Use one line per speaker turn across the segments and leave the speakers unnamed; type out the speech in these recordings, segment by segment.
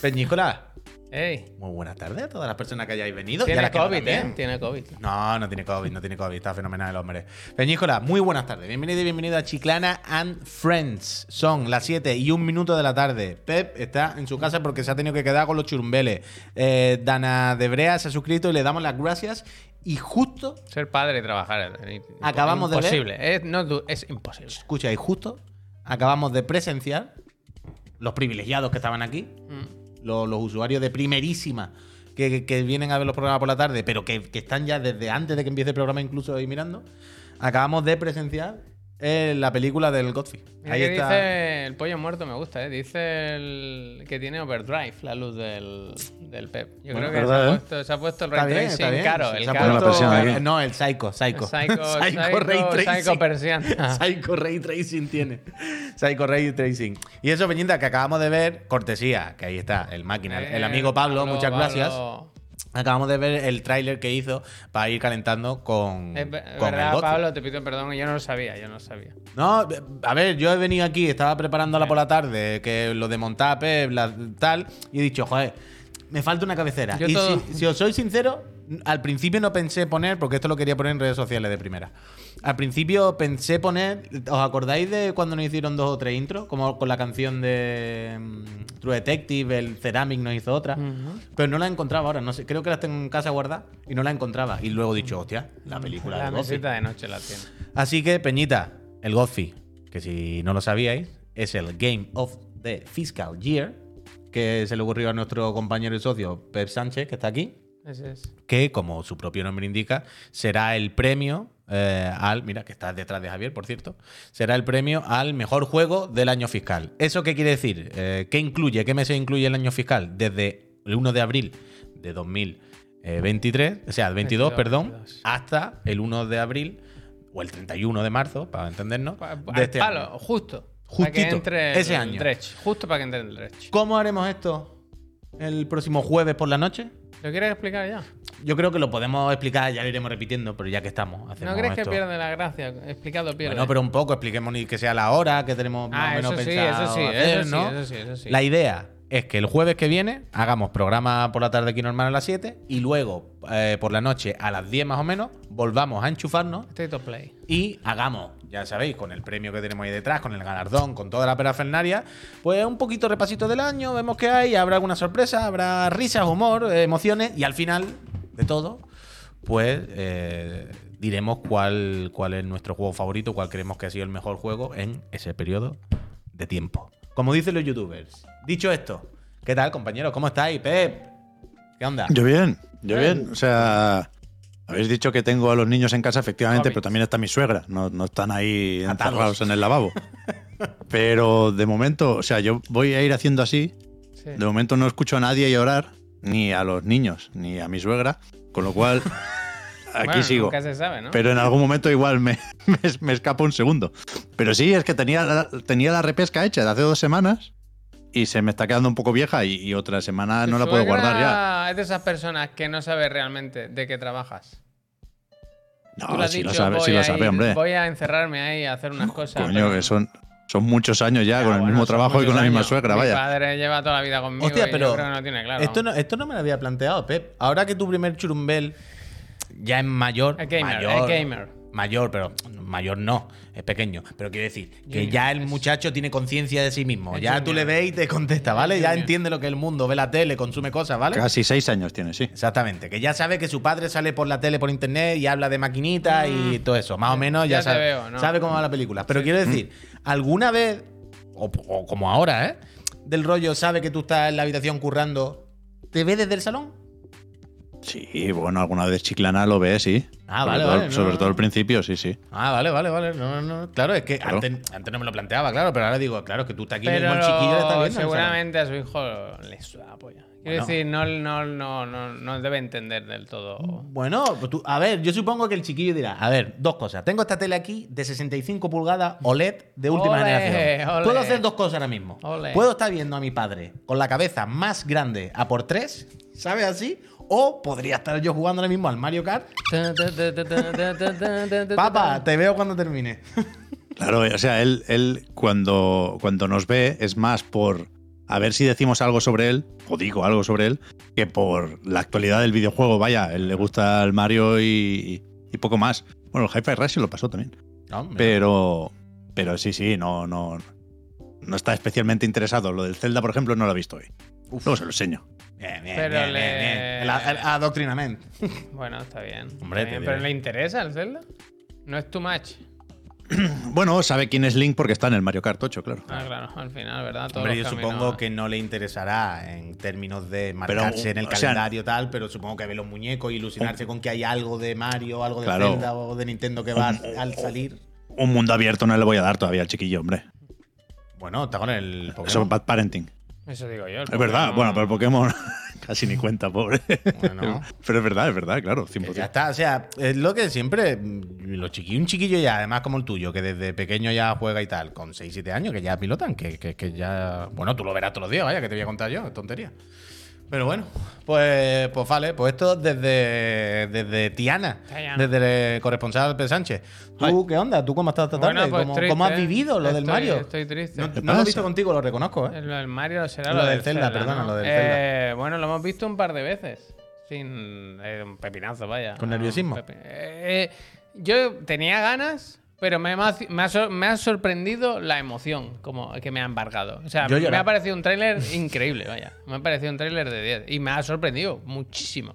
Peñícola, muy buenas tardes a todas las personas que hayáis venido. y a
tiene
que no
COVID,
también.
¿eh? Tiene COVID.
No, no tiene COVID, no tiene COVID, está fenomenal el hombre. Peñícola, muy buenas tardes. Bienvenido y bienvenido a Chiclana and Friends. Son las 7 y un minuto de la tarde. Pep está en su casa porque se ha tenido que quedar con los churumbeles. Eh, Dana Debrea se ha suscrito y le damos las gracias. Y justo,
Ser padre y trabajar es
Acabamos de ver-
imposible. Es, no, es imposible.
escucha, y justo acabamos de presenciar los privilegiados que estaban aquí,
Mm.
Los, usuarios de primerísima que vienen a ver los programas por la tarde, pero que, que están ya desde antes de que empiece el programa incluso ahí mirando, acabamos de presenciar la película del Godfrey.
Mira
Ahí
que
está.
dice el pollo muerto, me gusta, ¿eh? Dice el que tiene overdrive, la luz del, del Pep. Yo
Bueno,
creo que se
verdad,
ha,
¿eh?
puesto, se ha puesto el ray tracing
está bien.
caro.
Se
El
ha
caro.
puesto
No, el Psycho, Psycho.
Psycho,
Psycho
Psycho,
Ray Tracing.
Psycho persiana.
Psycho Ray Tracing tiene. Psycho Ray Tracing. Y eso, Peñita, que acabamos de ver, cortesía, que ahí está, el máquina, el
Eh,
amigo Pablo, muchas gracias. Acabamos de ver el tráiler que hizo para ir calentando con,
Es ve-
con el
verdad. Pablo, te pido perdón, yo no lo sabía, yo no lo sabía.
No, a ver, yo he venido aquí, estaba preparándola por la tarde, que lo de la- tal, y he dicho, joder, me falta una cabecera.
Yo
y
todo-
si, si os soy sincero, al principio no pensé poner, porque esto lo quería poner en redes sociales de primera. Al principio pensé poner, ¿os acordáis de cuando nos hicieron dos o tres intros? Como con la canción de mm, True Detective, el Ceramic nos hizo otra. Pero no la encontraba ahora, no sé, creo que las tengo en casa guardadas y no la encontraba. Y luego he dicho, hostia, la película
La
de Godfrey.
de noche la tiene.
Así que, Peñita, el Godfrey, que si no lo sabíais, es el Game of the Fiscal Year, que se le ocurrió a nuestro compañero y socio Pep Sánchez, que está aquí,
Ese es.
que, como su propio nombre indica, será el premio eh, al. Mira, que está detrás de Javier, por cierto. Será el premio al mejor juego del año fiscal. ¿Eso qué quiere decir? Eh, ¿Qué incluye? ¿Qué meses incluye el año fiscal? Desde el 1 de abril de 2023, o sea, el 22,
22,
perdón,
22.
hasta el 1 de abril o el 31 de marzo, para entendernos. De este
palo,
año.
justo. Para que
Justito,
entre
ese
el
año.
Dredge, justo para que entre el dredge.
¿Cómo haremos esto el próximo jueves por la noche?
¿Lo quieres explicar ya?
Yo creo que lo podemos explicar, ya lo iremos repitiendo, pero ya que estamos.
¿No crees que pierde la gracia? Explicado pierde.
Bueno, pero un poco, expliquemos ni que sea la hora que tenemos más
ah,
o menos
eso sí,
pensado
eso sí,
hacer,
eso sí, eso sí, eso sí.
La idea es que el jueves que viene hagamos programa por la tarde aquí normal a las 7 y luego eh, por la noche a las 10 más o menos volvamos a enchufarnos
State of Play.
y hagamos, ya sabéis, con el premio que tenemos ahí detrás, con el galardón, con toda la parafernaria, pues un poquito repasito del año, vemos que hay, habrá alguna sorpresa, habrá risas, humor, eh, emociones y al final de todo, pues eh, diremos cuál, cuál es nuestro juego favorito, cuál creemos que ha sido el mejor juego en ese periodo de tiempo. Como dicen los youtubers. Dicho esto, ¿qué tal, compañeros? ¿Cómo estáis, Pep? ¿Qué onda?
Yo bien, yo bien. O sea, habéis dicho que tengo a los niños en casa, efectivamente, pero también está mi suegra. No, no están ahí encerrados en el lavabo. Pero de momento, o sea, yo voy a ir haciendo así.
Sí.
De momento no escucho a nadie llorar, ni a los niños, ni a mi suegra. Con lo cual, aquí
Bueno,
sigo.
Nunca se sabe, ¿no?
Pero en algún momento igual me, me, me escapa un segundo. Pero sí, es que tenía la, tenía la repesca hecha de hace dos semanas y se me está quedando un poco vieja y, y otra semana
¿Tu
no la puedo guardar ya.
Es de esas personas que no sabe realmente de qué trabajas.
No, sí lo
dicho,
sabe, sí lo sabe,
ir-
hombre.
Voy a encerrarme ahí a hacer unas cosas.
Coño,
pero-
que son, son muchos años ya,
Ya,
con el
bueno,
mismo trabajo y con la misma
años.
suegra,
Mi
vaya.
padre lleva toda la vida conmigo
Hostia,
y
pero
yo creo que no tiene claro.
esto, no, esto no me lo había planteado, Pep. Ahora que tu primer churumbel ya es mayor,
Es gamer,
mayor,
es gamer.
Mayor, pero mayor no, es pequeño. Pero quiero decir que
Junior,
ya el
es-
muchacho tiene conciencia de sí mismo. Ya tú le ves y te contesta, ¿vale? Ya entiende lo que es el mundo, ve la tele, consume cosas, ¿vale?
Casi seis años tiene, sí.
Exactamente, que ya sabe que su padre sale por la tele, por internet y habla de maquinitas y todo eso. Más o menos ya,
Mm. ya
sabe,
veo, ¿no?
sabe cómo va la película. Pero quiero decir, ¿alguna vez, o, o como ahora, ¿eh? Del rollo, sabe que tú estás en la habitación currando, ¿te ve desde el salón?
Sí, bueno, alguna vez Chiclana lo ve, sí.
Ah,
Sobre
vale,
todo-
vale,
Sobre
no.
todo al principio, sí, sí.
Ah, vale, vale, vale. No, no, claro, es que
Claro.
antes, antes no me lo planteaba, claro, pero ahora digo, claro, que tú estás aquí
Pero
mismo, el chiquillo le está viendo.
seguramente a su hijo le suda la polla. Quiero
Bueno.
decir, no, no, no, no, no debe entender del todo.
Bueno, pues tú- a ver, yo supongo que el chiquillo dirá, a ver, dos cosas. Tengo esta tele aquí de 65 pulgadas OLED de última generación. Puedo hacer dos cosas ahora mismo.
Ole.
Puedo estar viendo a mi padre con la cabeza más grande a por tres, ¿sabes así? O podría estar yo jugando ahora mismo al Mario Kart. Papá, te veo cuando termine.
Claro, o sea, él, él cuando, cuando nos ve es más por a ver si decimos algo sobre él, o digo algo sobre él, que por la actualidad del videojuego, vaya, él le gusta el Mario y, y poco más. Bueno, el Hi-Fi Rush lo pasó también. Pero, pero sí, sí, no, no, no está especialmente interesado. Lo del Zelda, por ejemplo, no lo ha visto hoy. Luego se lo enseño.
Bien, bien,
Pero
bien,
le-
bien, bien. El, a- el adoctrinamiento.
Bueno, está bien.
Hombre,
está bien,
te
pero. ¿le interesa el Zelda? No es too much.
Bueno, sabe quién es Link porque está en el Mario Kart 8, claro.
Ah, claro, al final, ¿verdad? Todos
Hombre, yo supongo que no le interesará en términos de
Pero,
marcarse en el
o sea-
calendario tal, pero supongo que ve los muñecos y ilusionarse con que hay algo de Mario, algo de
Claro.
Zelda o de Nintendo que va al salir.
Un mundo abierto no le voy a dar todavía al chiquillo, hombre.
Bueno, está con el
Eso es bad parenting.
Eso digo yo.
Es verdad, bueno, pero el Pokémon casi ni cuenta, pobre.
Bueno.
Pero es verdad, es verdad, claro,
Que
100%.
ya está, o sea, es lo que siempre, los chiquillos, un chiquillo ya, además como el tuyo, que desde pequeño ya juega y tal, con 6, 7 años, que ya pilotan, que, que, que ya, bueno, tú lo verás todos los días, vaya, que te voy a contar yo, tontería. Pero bueno, pues, pues vale, pues esto desde, desde Tiana,
Tiana.
desde el corresponsal P. Sánchez. ¿Tú qué onda? ¿Tú cómo estás esta tarde?
Bueno, pues
¿Cómo,
triste,
cómo has
¿eh?
vivido lo del
Estoy-
Mario?
Estoy triste.
No,
¿Qué
no lo he visto contigo, lo reconozco, ¿eh?
Lo del Mario será
Lo
lo,
del Zelda, perdona, lo del
Eh, Bueno, lo hemos visto un par de veces. Sin eh, un pepinazo, vaya.
¿Con nerviosismo?
Eh, yo tenía ganas, pero me, ha- me ha, sor- me ha sorprendido la emoción como que me ha embargado. O sea,
Yo
me ha parecido un tráiler increíble, vaya. Me ha parecido un tráiler de 10. Y me ha sorprendido muchísimo.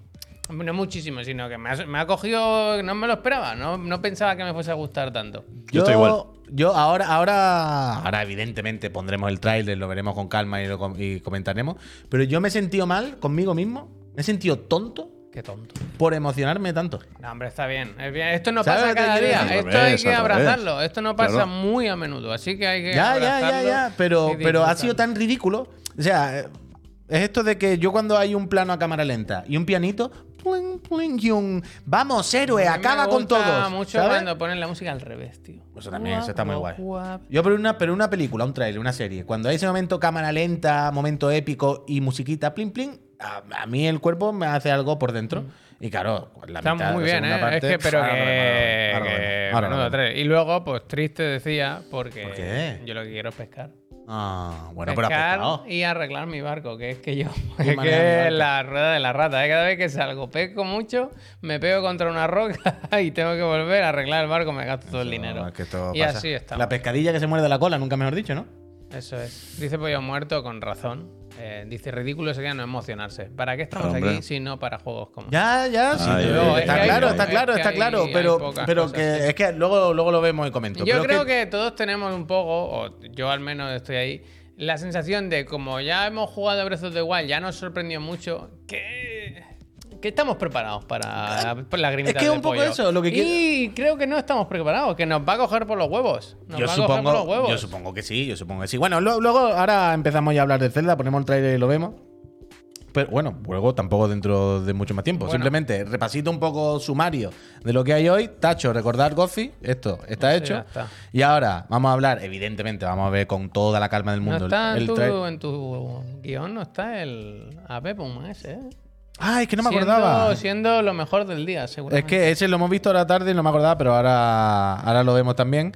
No muchísimo, sino que me ha, me ha cogido... No me lo esperaba. No, no pensaba que me fuese a gustar tanto.
Yo estoy igual.
Yo ahora, ahora, ahora evidentemente pondremos el tráiler, lo veremos con calma y lo com- y comentaremos. Pero yo me he sentido mal conmigo mismo, me he sentido tonto
Qué tonto.
por emocionarme tanto.
No, hombre, está bien. Es bien. Esto no
¿Sabes
pasa cada día. Esto hay que abrazarlo. Esto no pasa
Claro.
muy a menudo. Así que hay que.
Ya, ya, ya, ya. Pero, pero ha sido tan ridículo. O sea, eh, es esto de que yo cuando hay un plano a cámara lenta y un pianito, pling, pling, y un vamos, héroe,
me
acaba con todos.
mucho
¿sabes?
cuando ponen la música al revés, tío.
Eso también, eso está muy guay.
guap.
Yo, pero una, pero una película, un trailer, una serie, cuando hay ese momento cámara lenta, momento épico y musiquita, plin, plin, a, a mí el cuerpo me hace algo por dentro. Y claro, la
Está
mitad,
muy
la
bien, ¿eh?
parte,
es que, pero que. Y luego, pues triste decía, porque.
¿Por qué?
Yo lo que quiero es pescar.
Ah, bueno, pero
pescar
pescado.
y arreglar mi barco, que es que yo. Es que
de
la rueda de la rata. ¿eh? Cada vez que salgo, pesco mucho, me pego contra una roca y tengo que volver a arreglar el barco, me gasto todo el dinero.
Es que esto
y
pasa.
así está.
La pescadilla que se muerde la cola, nunca mejor dicho, ¿no?
Eso es. Dice Pollo Muerto con razón. Eh, dice, ridículo sería no emocionarse. ¿Para qué estamos
Hombre.
aquí si no para juegos como
Ya, ya, sí.
Ay, ay, ay.
está claro,
es
está claro, está
hay-
claro.
hay
Pero, pero
cosas,
que
sí.
es que luego, luego lo vemos y comento.
Yo
Pero
creo que... todos tenemos un poco, o yo al menos estoy ahí, la sensación de como ya hemos jugado a Breath of the Wild, ya nos sorprendió mucho, que, que estamos preparados para, para la
es que un poco eso, lo que
Y creo que no estamos preparados, que nos va a coger por los huevos. Nos
Yo
va a coger por los
supongo,
huevos.
yo supongo que sí, yo supongo que sí. Bueno, lo- luego ahora empezamos ya a hablar de Zelda, ponemos el trailer y lo vemos. Pero bueno, luego tampoco dentro de mucho más tiempo.
Bueno.
Simplemente repasito un poco sumario de lo que hay hoy. Tacho, recordar Goffy, esto está hecho.
está.
Y ahora vamos a hablar, evidentemente, vamos a ver con toda la calma del
No
mundo. el-
está en
el
tu,
tra-
en tu guion, no está el AP Puma ese, ¿eh?
Ah, es que no me
Siendo-
acordaba.
Siendo lo mejor del día,
Es
seguramente.
que ese lo hemos visto ahora tarde y no me acordaba, pero ahora, ahora lo vemos también.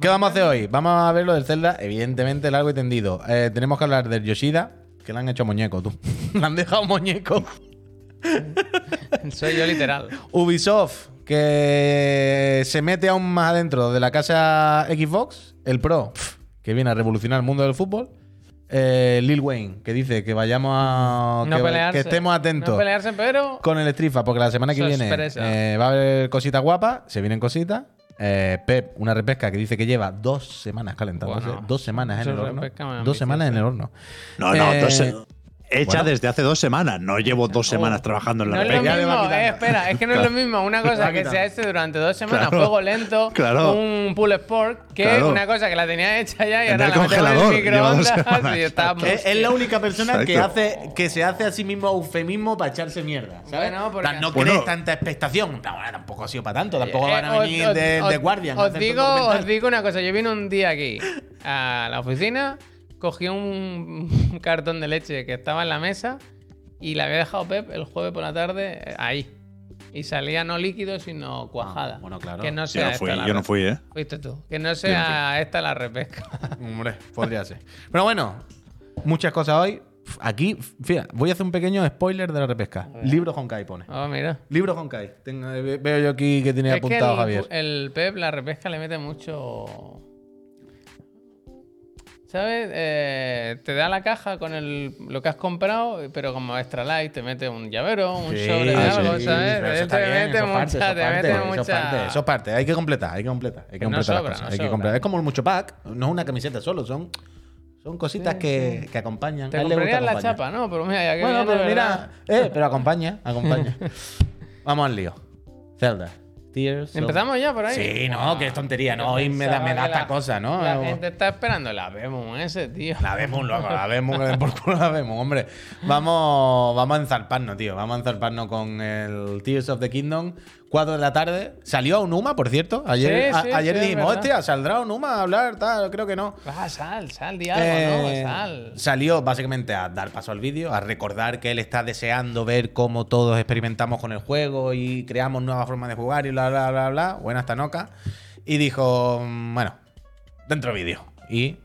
¿Qué vamos a hacer hoy? Vamos a ver lo del Zelda, evidentemente largo y tendido. Eh, tenemos que hablar del Yoshida, que le han hecho muñeco, tú. le han dejado muñeco.
Soy yo literal.
Ubisoft, que se mete aún más adentro de la casa Xbox. El Pro, que viene a revolucionar el mundo del fútbol. Eh, Lil Wayne, que dice que vayamos a.
No
que,
pelearse.
que estemos atentos
No pelearse, pero...
con el Strifa, porque la semana que viene eh, va a haber cositas guapas, se vienen cositas. Eh, Pep, una repesca que dice que lleva dos semanas calentándose.
Bueno,
dos semanas en el horno. Dos semanas en el horno.
No, no,
Eh,
dos hecha
bueno.
desde hace dos semanas. No llevo dos semanas trabajando en la
No es lo mismo, eh, espera, es que no es lo mismo una cosa que
quitando.
sea este durante dos semanas,
Claro.
fuego lento,
Claro.
un pull sport, que
Claro.
una cosa que la tenía hecha ya y
En
ahora
el
la metemos en
congelador,
el
lleva dos
microondas
semanas.
y está
Es, es la única persona que, hace, que se hace a sí mismo eufemismo para echarse mierda. ¿sabes?
Bueno, porque-
no
Bueno.
crees tanta expectación. No, bueno, tampoco ha sido para tanto. Tampoco
Eh,
van a
os-
venir
os-
de,
os-
de Guardian.
Os digo, os digo una cosa, yo vine un día aquí a la oficina, cogí un cartón de leche que estaba en la mesa y la había dejado Pep el jueves por la tarde eh, ahí. Y salía no líquido, sino cuajada.
Ah, bueno, claro.
Que no
Yo
sea
no
esta
fui,
la
yo no fui, ¿eh?
Fuiste tú. Que no sea esta la repesca.
Hombre, podría ser. Pero bueno, muchas cosas hoy. Aquí, fíjate, voy a hacer un pequeño spoiler de la repesca. Libro Honkai pone.
Oh, mira.
Libro Honkai. Tengo- ve- veo yo aquí que tiene
Es que
apuntado
el,
Javier.
el Pep, la repesca le mete mucho. ¿Sabes? Eh, te da la caja con el, lo que has comprado, pero como extra light te mete un llavero, un
Sí,
sobre de algo,
sí,
¿sabes? te mete mucha, te mete mucha.
parte, Eso es parte, hay que completar, hay que completar, hay que
No
completar
sobra,
las cosas,
no
hay que completar. Es como el mucho pack, no es una camiseta solo, son, son cositas que, que acompañan.
Te
A él le gusta
comprarías la
acompañar.
chapa, ¿no? Pero mira, ya que
Bueno,
viene,
pero mira, eh, pero acompaña, acompaña. Vamos al lío. Zelda. Tears. of-
Empezamos ya por ahí.
Sí, no,
Buah,
que es tontería, no, hoy me da, me da esta
la-
cosa, ¿no?
La gente está esperando la vemos ese, tío.
La vemos, loco, la vemos, por culo la vemos, hombre. Vamos, vamos a enzarparnos, tío. Vamos a enzarparnos con el Tears of the Kingdom. 4 de la tarde. Salió a Unuma, por cierto. Ayer,
Sí,
a-
sí,
ayer
sí,
dijimos, hostia, ¿saldrá Unuma a hablar? Tal, creo que no.
Ah, sal, sal, di algo,
Eh,
¿no? Sal.
Salió básicamente a dar paso al vídeo, a recordar que él está deseando ver cómo todos experimentamos con el juego y creamos nuevas formas de jugar y bla, bla, bla, bla. Buena esta noca. Y dijo, mm, bueno, dentro vídeo. Y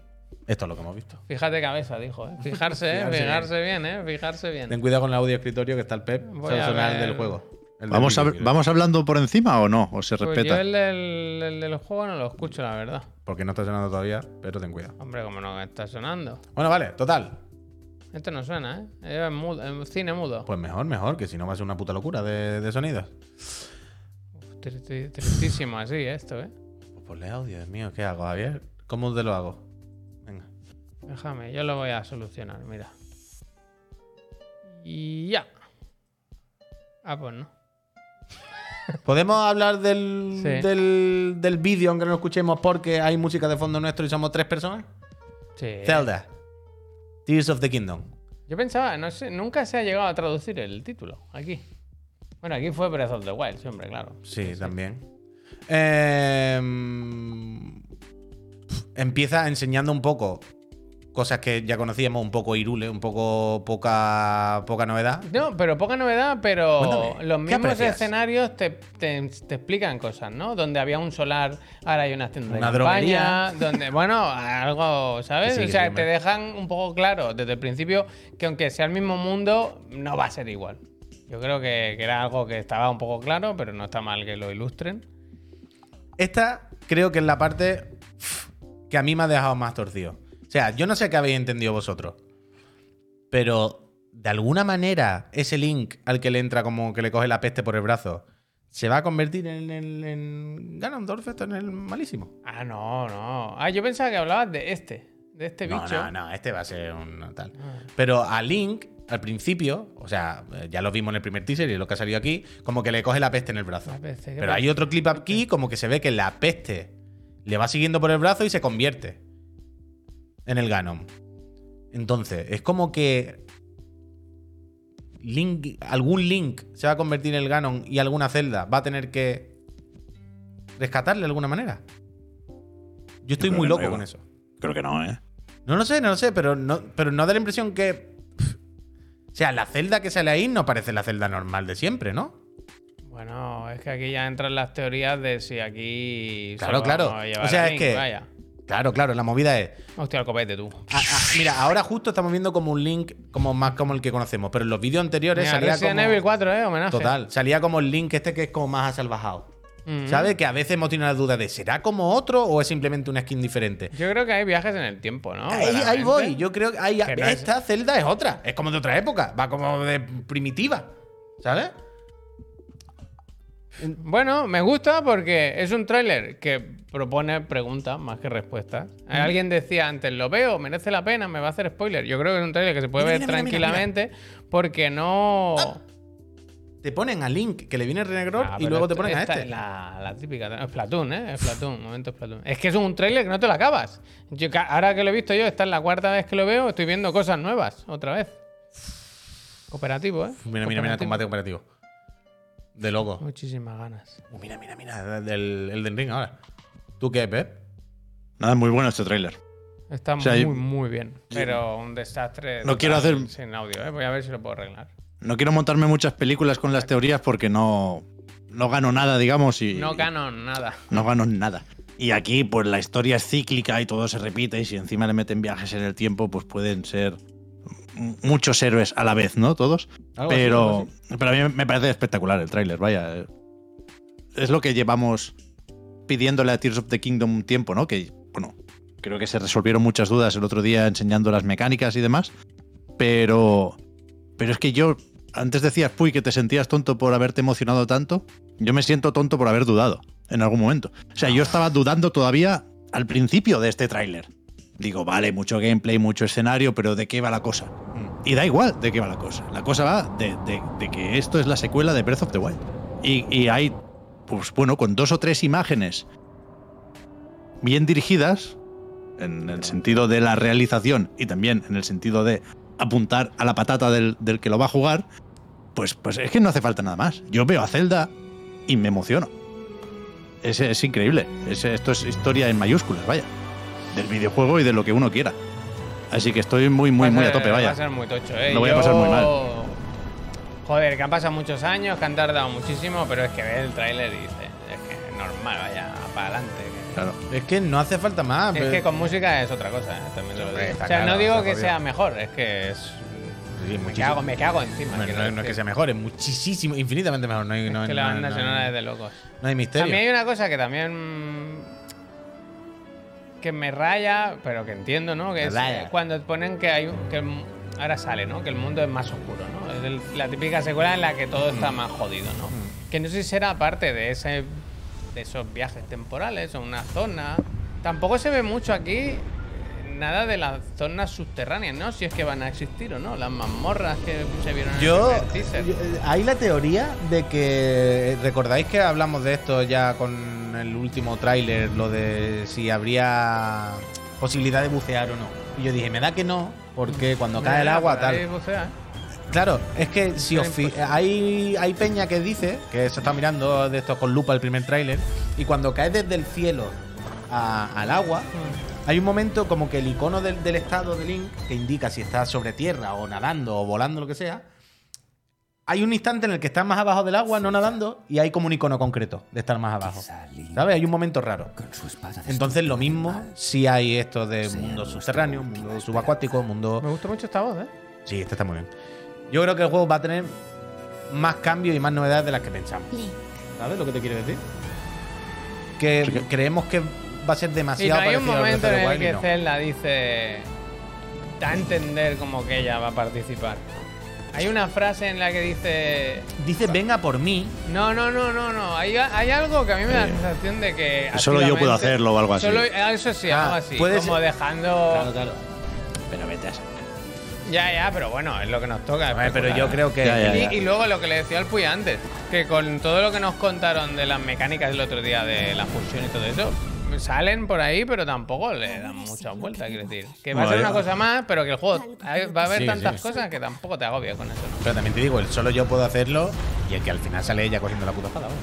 esto es lo que hemos visto.
Fíjate cabeza, dijo. ¿eh? Fijarse, ¿eh?
Fijarse
Fijarse bien, ¿eh? Fijarse bien.
Ten cuidado con el audio escritorio que está el Pep.
Voy a ver.
del juego. El
¿Vamos, a- ¿Vamos hablando por encima o no? ¿O se
Pues
respeta?
yo el del, el del juego no lo escucho, la verdad.
Porque no está sonando todavía, pero ten cuidado.
Hombre, como no está sonando.
Bueno, vale, total.
Esto no suena, ¿eh? Es mudo- es cine mudo.
Pues mejor, mejor, que si no va a ser una puta locura de, de sonidos.
Tristísimo así, esto, ¿eh?
Pues ponle audio, Dios mío, ¿qué hago, Javier? ¿Cómo te lo hago? Venga.
Déjame, yo lo voy a solucionar, mira. Y ya. Ah, pues no.
¿Podemos hablar del,
Sí.
del, del vídeo aunque no lo escuchemos porque hay música de fondo nuestro y somos tres personas?
Sí.
Zelda. Tears of the Kingdom.
Yo pensaba, no sé, nunca se ha llegado a traducir el título aquí. Bueno, aquí fue Breath of the Wild, siempre, claro.
Sí, también. Eh, empieza enseñando un poco cosas que ya conocíamos, un poco irule, un poco poca, poca novedad.
No, pero poca novedad, pero
Cuéntame,
los
¿qué
mismos escenarios te, te- te explican cosas, ¿no? Donde había un solar, ahora hay una tienda de
Una
campaña, donde, bueno, algo, ¿sabes?
Sí,
o sea, te dejan un poco claro desde el principio que aunque sea el mismo mundo, no va a ser igual. Yo creo que, que era algo que estaba un poco claro, pero no está mal que lo ilustren.
Esta creo que es la parte que a mí me ha dejado más torcido. O sea, yo no sé qué habéis entendido vosotros, pero de alguna manera ese Link al que le entra como que le coge la peste por el brazo se va a convertir en, en, en Ganondorf, esto en el malísimo.
Ah, no, no. Ah, yo pensaba que hablabas de este, de este
No,
bicho.
no, no, este va a ser un tal.
Ah.
Pero a Link, al principio, o sea, eh, ya lo vimos en el primer teaser y lo que ha salido aquí, como que le coge la peste en el brazo.
Peste, ¿qué
Pero
peste?
hay otro clip aquí, como que se ve que la peste le va siguiendo por el brazo y se convierte en el Ganon. Entonces, es como que Link, algún Link se va a convertir en el Ganon y alguna Zelda va a tener que rescatarle de alguna manera. Yo estoy muy
no,
loco con eso.
Creo que no, ¿eh?
No lo sé, no lo sé, pero no, pero no da la impresión que. pff, O sea, la celda que sale ahí no parece la celda normal de siempre, ¿no?
Bueno, es que aquí ya entran las teorías de si aquí.
Claro, claro. O sea,
a
es que-
Vaya.
Claro, claro, la movida es.
Hostia, el copete tú.
a- a- mira, ahora justo estamos viendo como un link como más como el que conocemos, pero en los vídeos anteriores
Mira,
salía
Resident
como.
Evil 4, ¿eh? Homenaje.
Total, salía como el link este que es como más asalvajado.
Ujú.
¿Sabes? Que a veces hemos tenido la duda de ¿será como otro o es simplemente una skin diferente?
Yo creo que hay viajes en el tiempo, ¿no?
Ahí, ahí voy, yo creo que,
es-
esta celda es otra, es como de otra época, va como de primitiva, ¿sabes?
Bueno, me gusta porque es un tráiler que propone preguntas más que respuestas. Alguien decía antes, lo veo, merece la pena, me va a hacer spoiler. Yo creo que es un tráiler que se puede
Mira,
ver
mira, mira, mira,
tranquilamente porque no...
Te ponen a Link, que le viene Renegro,
Ah,
y luego te ponen a este.
es La, la típica. Es Platoon, ¿eh? Es Platoon, momento es Platoon. Es que es un trailer que no te lo acabas. Yo, ahora que lo he visto yo, esta es la cuarta vez que lo veo, estoy viendo cosas nuevas, otra vez. Cooperativo, ¿eh?
Mira, mira, mira, combate cooperativo. De loco.
Muchísimas ganas.
Uh, mira, mira, mira, del Elden Ring ahora. ¿Tú qué, Pep?
Nada, muy bueno este tráiler.
Está
O sea,
muy,
yo-
muy bien. Pero un desastre.
No
total,
quiero hacer-
Sin audio, ¿eh? Voy a ver si lo puedo arreglar.
No quiero montarme muchas películas con las teorías porque no, no gano nada, digamos, y
No canon, nada.
no gano nada. Y aquí, pues la historia es cíclica y todo se repite. Y si encima le meten viajes en el tiempo, pues pueden ser muchos héroes a la vez, ¿no? Todos.
Algo así,
Pero, pero a mí me parece espectacular el tráiler, vaya. Es lo que llevamos pidiéndole a Tears of the Kingdom un tiempo, ¿no? Que, bueno, creo que se resolvieron muchas dudas el otro día enseñando las mecánicas y demás. Pero, pero es que yo, antes decías, Puy, que te sentías tonto por haberte emocionado tanto. Yo me siento tonto por haber dudado en algún momento. O sea, yo estaba dudando todavía al principio de este tráiler. Digo, vale, mucho gameplay, mucho escenario, pero ¿de qué va la cosa? Y da igual de qué va la cosa. La cosa va de, de- de que esto es la secuela de Breath of the Wild. Y, y hay, pues bueno, con dos o tres imágenes bien dirigidas, en el sentido de la realización y también en el sentido de apuntar a la patata del, del que lo va a jugar, pues, pues es que no hace falta nada más. Yo veo a Zelda y me emociono. Es, es increíble. Es- esto es historia en mayúsculas, vaya. Del videojuego y de lo que uno quiera. Así que estoy muy, muy, muy a tope,
Va a
vaya.
ser muy tocho, ¿eh?
Lo voy a pasar muy mal.
Joder, que han pasado muchos años, que han tardado muchísimo, pero es que ves el tráiler y dices, es que es normal, vaya, para adelante.
Claro.
Es que no hace falta más.
Es
pero-
que con música es otra cosa, ¿eh? también lo digo. O sea,
claro,
no digo que sea mejor, es que es.
Sí,
me, cago, me cago encima.
Bueno, no, no es que sea mejor, es muchísimo, infinitamente mejor. No hay, no,
Es que la banda
no-
sonora es de locos.
no hay misterio.
A mí hay una cosa que también que me raya, pero que entiendo, ¿no? Que es
raya.
eh, cuando ponen que hay que ahora sale, ¿no? Que el mundo es más oscuro, ¿no? Es el- la típica secuela en la que todo está
Mm.
más jodido, ¿no? Que no sé si será parte de ese de esos viajes temporales o una zona. Tampoco se ve mucho aquí nada de las zonas subterráneas, ¿no? Si es que van a existir o no, las mazmorras que se vieron en
Yo,
el teaser.
yo- eh, hay la teoría de que recordáis que hablamos de esto ya con el último tráiler, lo de si habría posibilidad de bucear o no. Y yo dije, me da que no, porque cuando cae el agua tal. Claro, es que si os hay hay peña que dice que se está mirando de esto con lupa el primer tráiler y cuando cae desde el cielo a- al agua hay un momento como que el icono del, del estado de Link que indica si está sobre tierra o nadando o volando lo que sea. Hay un instante en el que está más abajo del agua, no nadando, y hay como un icono concreto de estar más abajo. ¿Sabes? Hay un momento raro. Entonces lo mismo si hay esto de mundo subterráneo, mundo subacuático, mundo...
Me gusta mucho esta voz, ¿eh?
Sí, este está muy bien. Yo creo que el juego va a tener más cambios y más novedades de las que pensamos. ¿Sabes lo que te quiero decir? Que creemos que va a ser demasiado
hay un
parecido al Breath
momento en el que
no.
Zelda dice. Da a entender como que ella va a participar. Hay una frase en la que dice.
Dice, venga por mí.
No, no, no, no, no. Hay, hay algo que a mí me da la sensación de que.
Solo yo puedo hacerlo o algo así.
Solo, ah, eso sí,
Ah,
algo así.
puede
Como dejando.
Pero vete a
Ya, ya, pero bueno, es lo que nos toca.
Ver, pero yo creo que.
Ya, ya,
Y,
ya.
y luego lo que le decía al Puy antes, que con todo lo que nos contaron de las mecánicas del otro día, de la fusión y todo eso, salen por ahí, pero tampoco le dan muchas vueltas, quiero decir. Que va a ser una cosa más, pero que el juego hay- va a haber
Sí,
tantas
sí.
cosas que tampoco te agobias con eso. ¿no?
Pero también te digo, el solo yo puedo hacerlo y el que al final sale ella cogiendo la puta espada. vamos.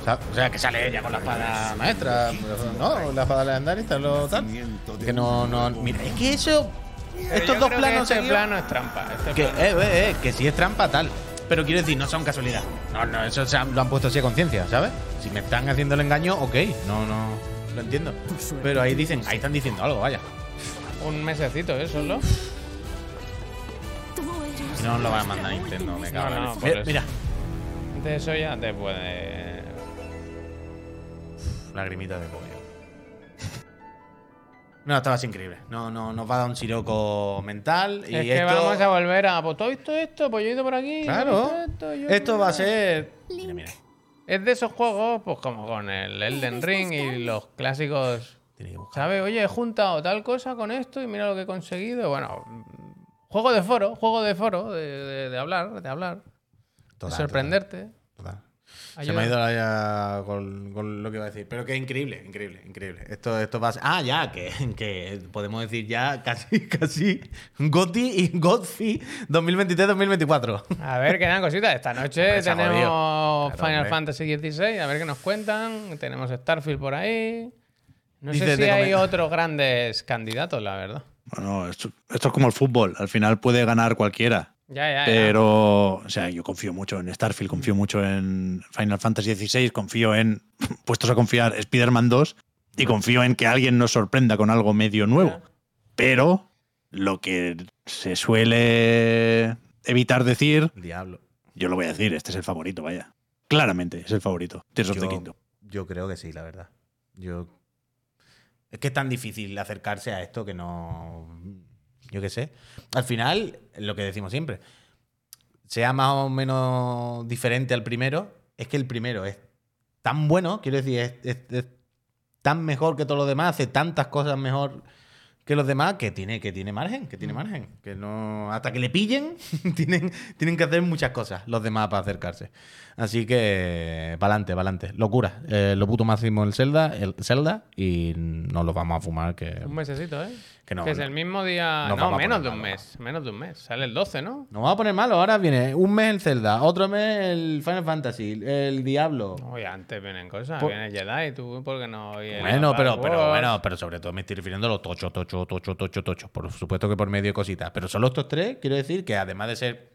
O sea, o sea, que sale ella con la espada maestra, no, la espada legendaria, lo tal. Que no, no. Mira, es que eso.
Pero
Estos
yo
dos
creo que
planos
este plano es trampa. este
Que,
plano-
eh, eh, eh, que sí es trampa tal. Pero quiero decir, no son casualidad. No, no, eso se han- lo han puesto así a conciencia, ¿sabes? Si me están haciendo el engaño, ok, no, no, lo entiendo. Pero ahí dicen, ahí están diciendo algo, vaya.
Un mesecito, ¿eh? Solo.
No, lo van a mandar a Nintendo, me cago
No, no, por
Mira,
eso.
mira,
De eso ya te puede.
lagrimita de pollo. No, estabas increíble. No, no, nos va a dar un siroco mental. Y
es que
esto,
vamos a volver a. Pues todo esto, esto, pues yo he ido por aquí.
Claro.
esto, esto, yo-
Esto va a ser. Mira, mira.
Es de esos juegos, pues como con el Elden Ring y los clásicos. ¿Sabes? Oye, he juntado tal cosa con esto y mira lo que he conseguido. Bueno, juego de foro, juego de foro, de, de- de hablar, de hablar,
Total,
de sorprenderte.
total.
Ayuda.
me ha ido la ya con, con lo que iba a decir. Pero que es increíble, increíble, increíble. Esto, esto va a ser. Ah, ya, que, que podemos decir ya casi, casi GOTY y GOTFI 2023-2024.
A ver, quedan cositas. Esta noche
se
tenemos.
Claro,
Final. Fantasy XVI, a ver qué nos cuentan. Tenemos Starfield por ahí. No sé si hay otros grandes candidatos, la verdad.
Bueno, esto, esto es como el fútbol. Al final puede ganar cualquiera.
Ya, ya, ya.
Pero, o sea, yo confío mucho en Starfield, confío mucho en Final Fantasy XVI, confío en, puestos a confiar, Spider-Man 2 y confío en que alguien nos sorprenda con algo medio nuevo. Pero lo que se suele evitar decir,
Diablo.
yo lo voy a decir, este es el favorito, vaya. Claramente es el favorito, Tears of the
Yo,
Kingdom.
yo creo que sí, la verdad. Yo. Es que es tan difícil acercarse a esto que no. Yo qué sé. Al final, lo que decimos siempre. Sea más o menos diferente al primero, es que el primero es tan bueno, quiero decir, es, es- es tan mejor que todos los demás, hace tantas cosas mejor que los demás que tiene, que tiene margen, que tiene margen. Que no. Hasta que le pillen, tienen, tienen que hacer muchas cosas los demás para acercarse. Así que, para adelante, para adelante. Locura. Eh, lo puto máximo el Zelda, el Zelda y nos lo vamos a fumar que,
Un mesecito, ¿eh?
Que no.
que es el mismo día. No, menos de un
malo.
mes. Menos de un mes. Sale el 12, ¿no?
Nos vamos a poner malo. Ahora viene un mes el Zelda, otro mes el Final Fantasy, el Diablo.
Oye, antes vienen cosas.
Por-
Viene Jedi, tú, ¿por qué no? Y el
Bueno, pero, pero bueno, pero sobre todo me estoy refiriendo a los tocho, tocho, tocho, tocho, tocho. Por supuesto que por medio de cositas. Pero solo estos tres, quiero decir que además de ser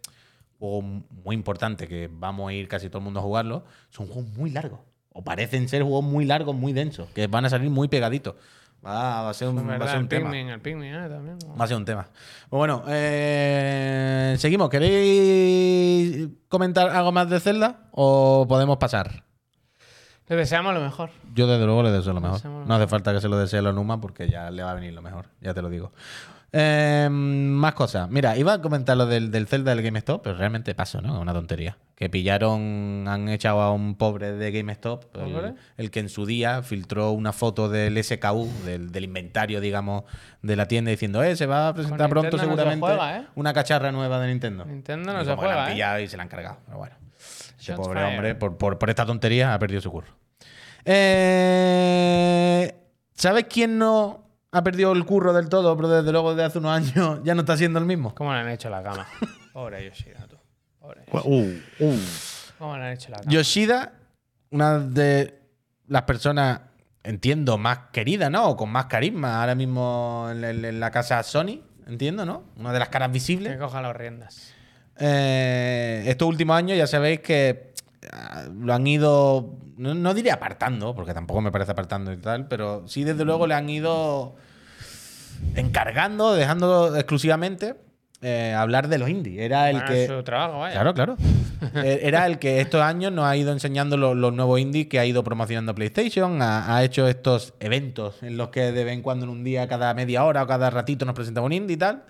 juegos muy importantes, que vamos a ir casi todo el mundo a jugarlo, son juegos muy largos. O parecen ser juegos muy largos, muy densos, que van a salir muy pegaditos. Va, va a ser un,
Es
va a
verdad,
ser
el
un tema.
Pikmin, el ¿eh? También.
Va a ser un tema. Pues bueno, eh, seguimos. ¿Queréis comentar algo más de Zelda o podemos pasar?
Le deseamos lo mejor.
Yo desde luego le deseo lo mejor.
Lo
No hace falta que se lo desee a los Numa porque ya le va a venir lo mejor, ya te lo digo. Eh, más cosas. Mira, iba a comentar lo del, del Zelda del GameStop, pero realmente paso, ¿no? Es una tontería. Que pillaron, han echado a un pobre de GameStop, el, el que en su día filtró una foto del SKU, del, del inventario, digamos, de la tienda, diciendo, eh, se va a presentar
Con
pronto
Nintendo no se
seguramente
juega, ¿eh?
una cacharra nueva de Nintendo.
Nintendo no
Y
se
que la
juega,
han
¿eh?
pillado y se la han cargado. Pero bueno, ese
Shots
pobre hombre, por, por- por esta tontería, ha perdido su curro. Eh, ¿Sabes quién no ha perdido el curro del todo, pero desde luego desde hace unos años ya no está siendo el mismo?
¿Cómo le han hecho la cama? Pobre Yoshida, tú. Pobre Yoshida.
Uh, uh.
¿Cómo le han hecho la cama?
Yoshida, una de las personas, entiendo, más queridas, ¿no? O con más carisma ahora mismo en, en- en la casa Sony, entiendo, ¿no? Una de las caras visibles.
Que coja las riendas.
Eh, estos últimos años ya sabéis que ah, lo han ido, no, no diré apartando, porque tampoco me parece apartando y tal, pero sí desde luego le han ido encargando, dejando exclusivamente eh, hablar de los indies. Era el
Bueno,
que...
es su trabajo, vaya.
Claro, claro. Eh, Era el que estos años nos ha ido enseñando los, los nuevos indies que ha ido promocionando PlayStation, ha, ha hecho estos eventos en los que de vez en cuando en un día, cada media hora o cada ratito nos presenta un indie y tal.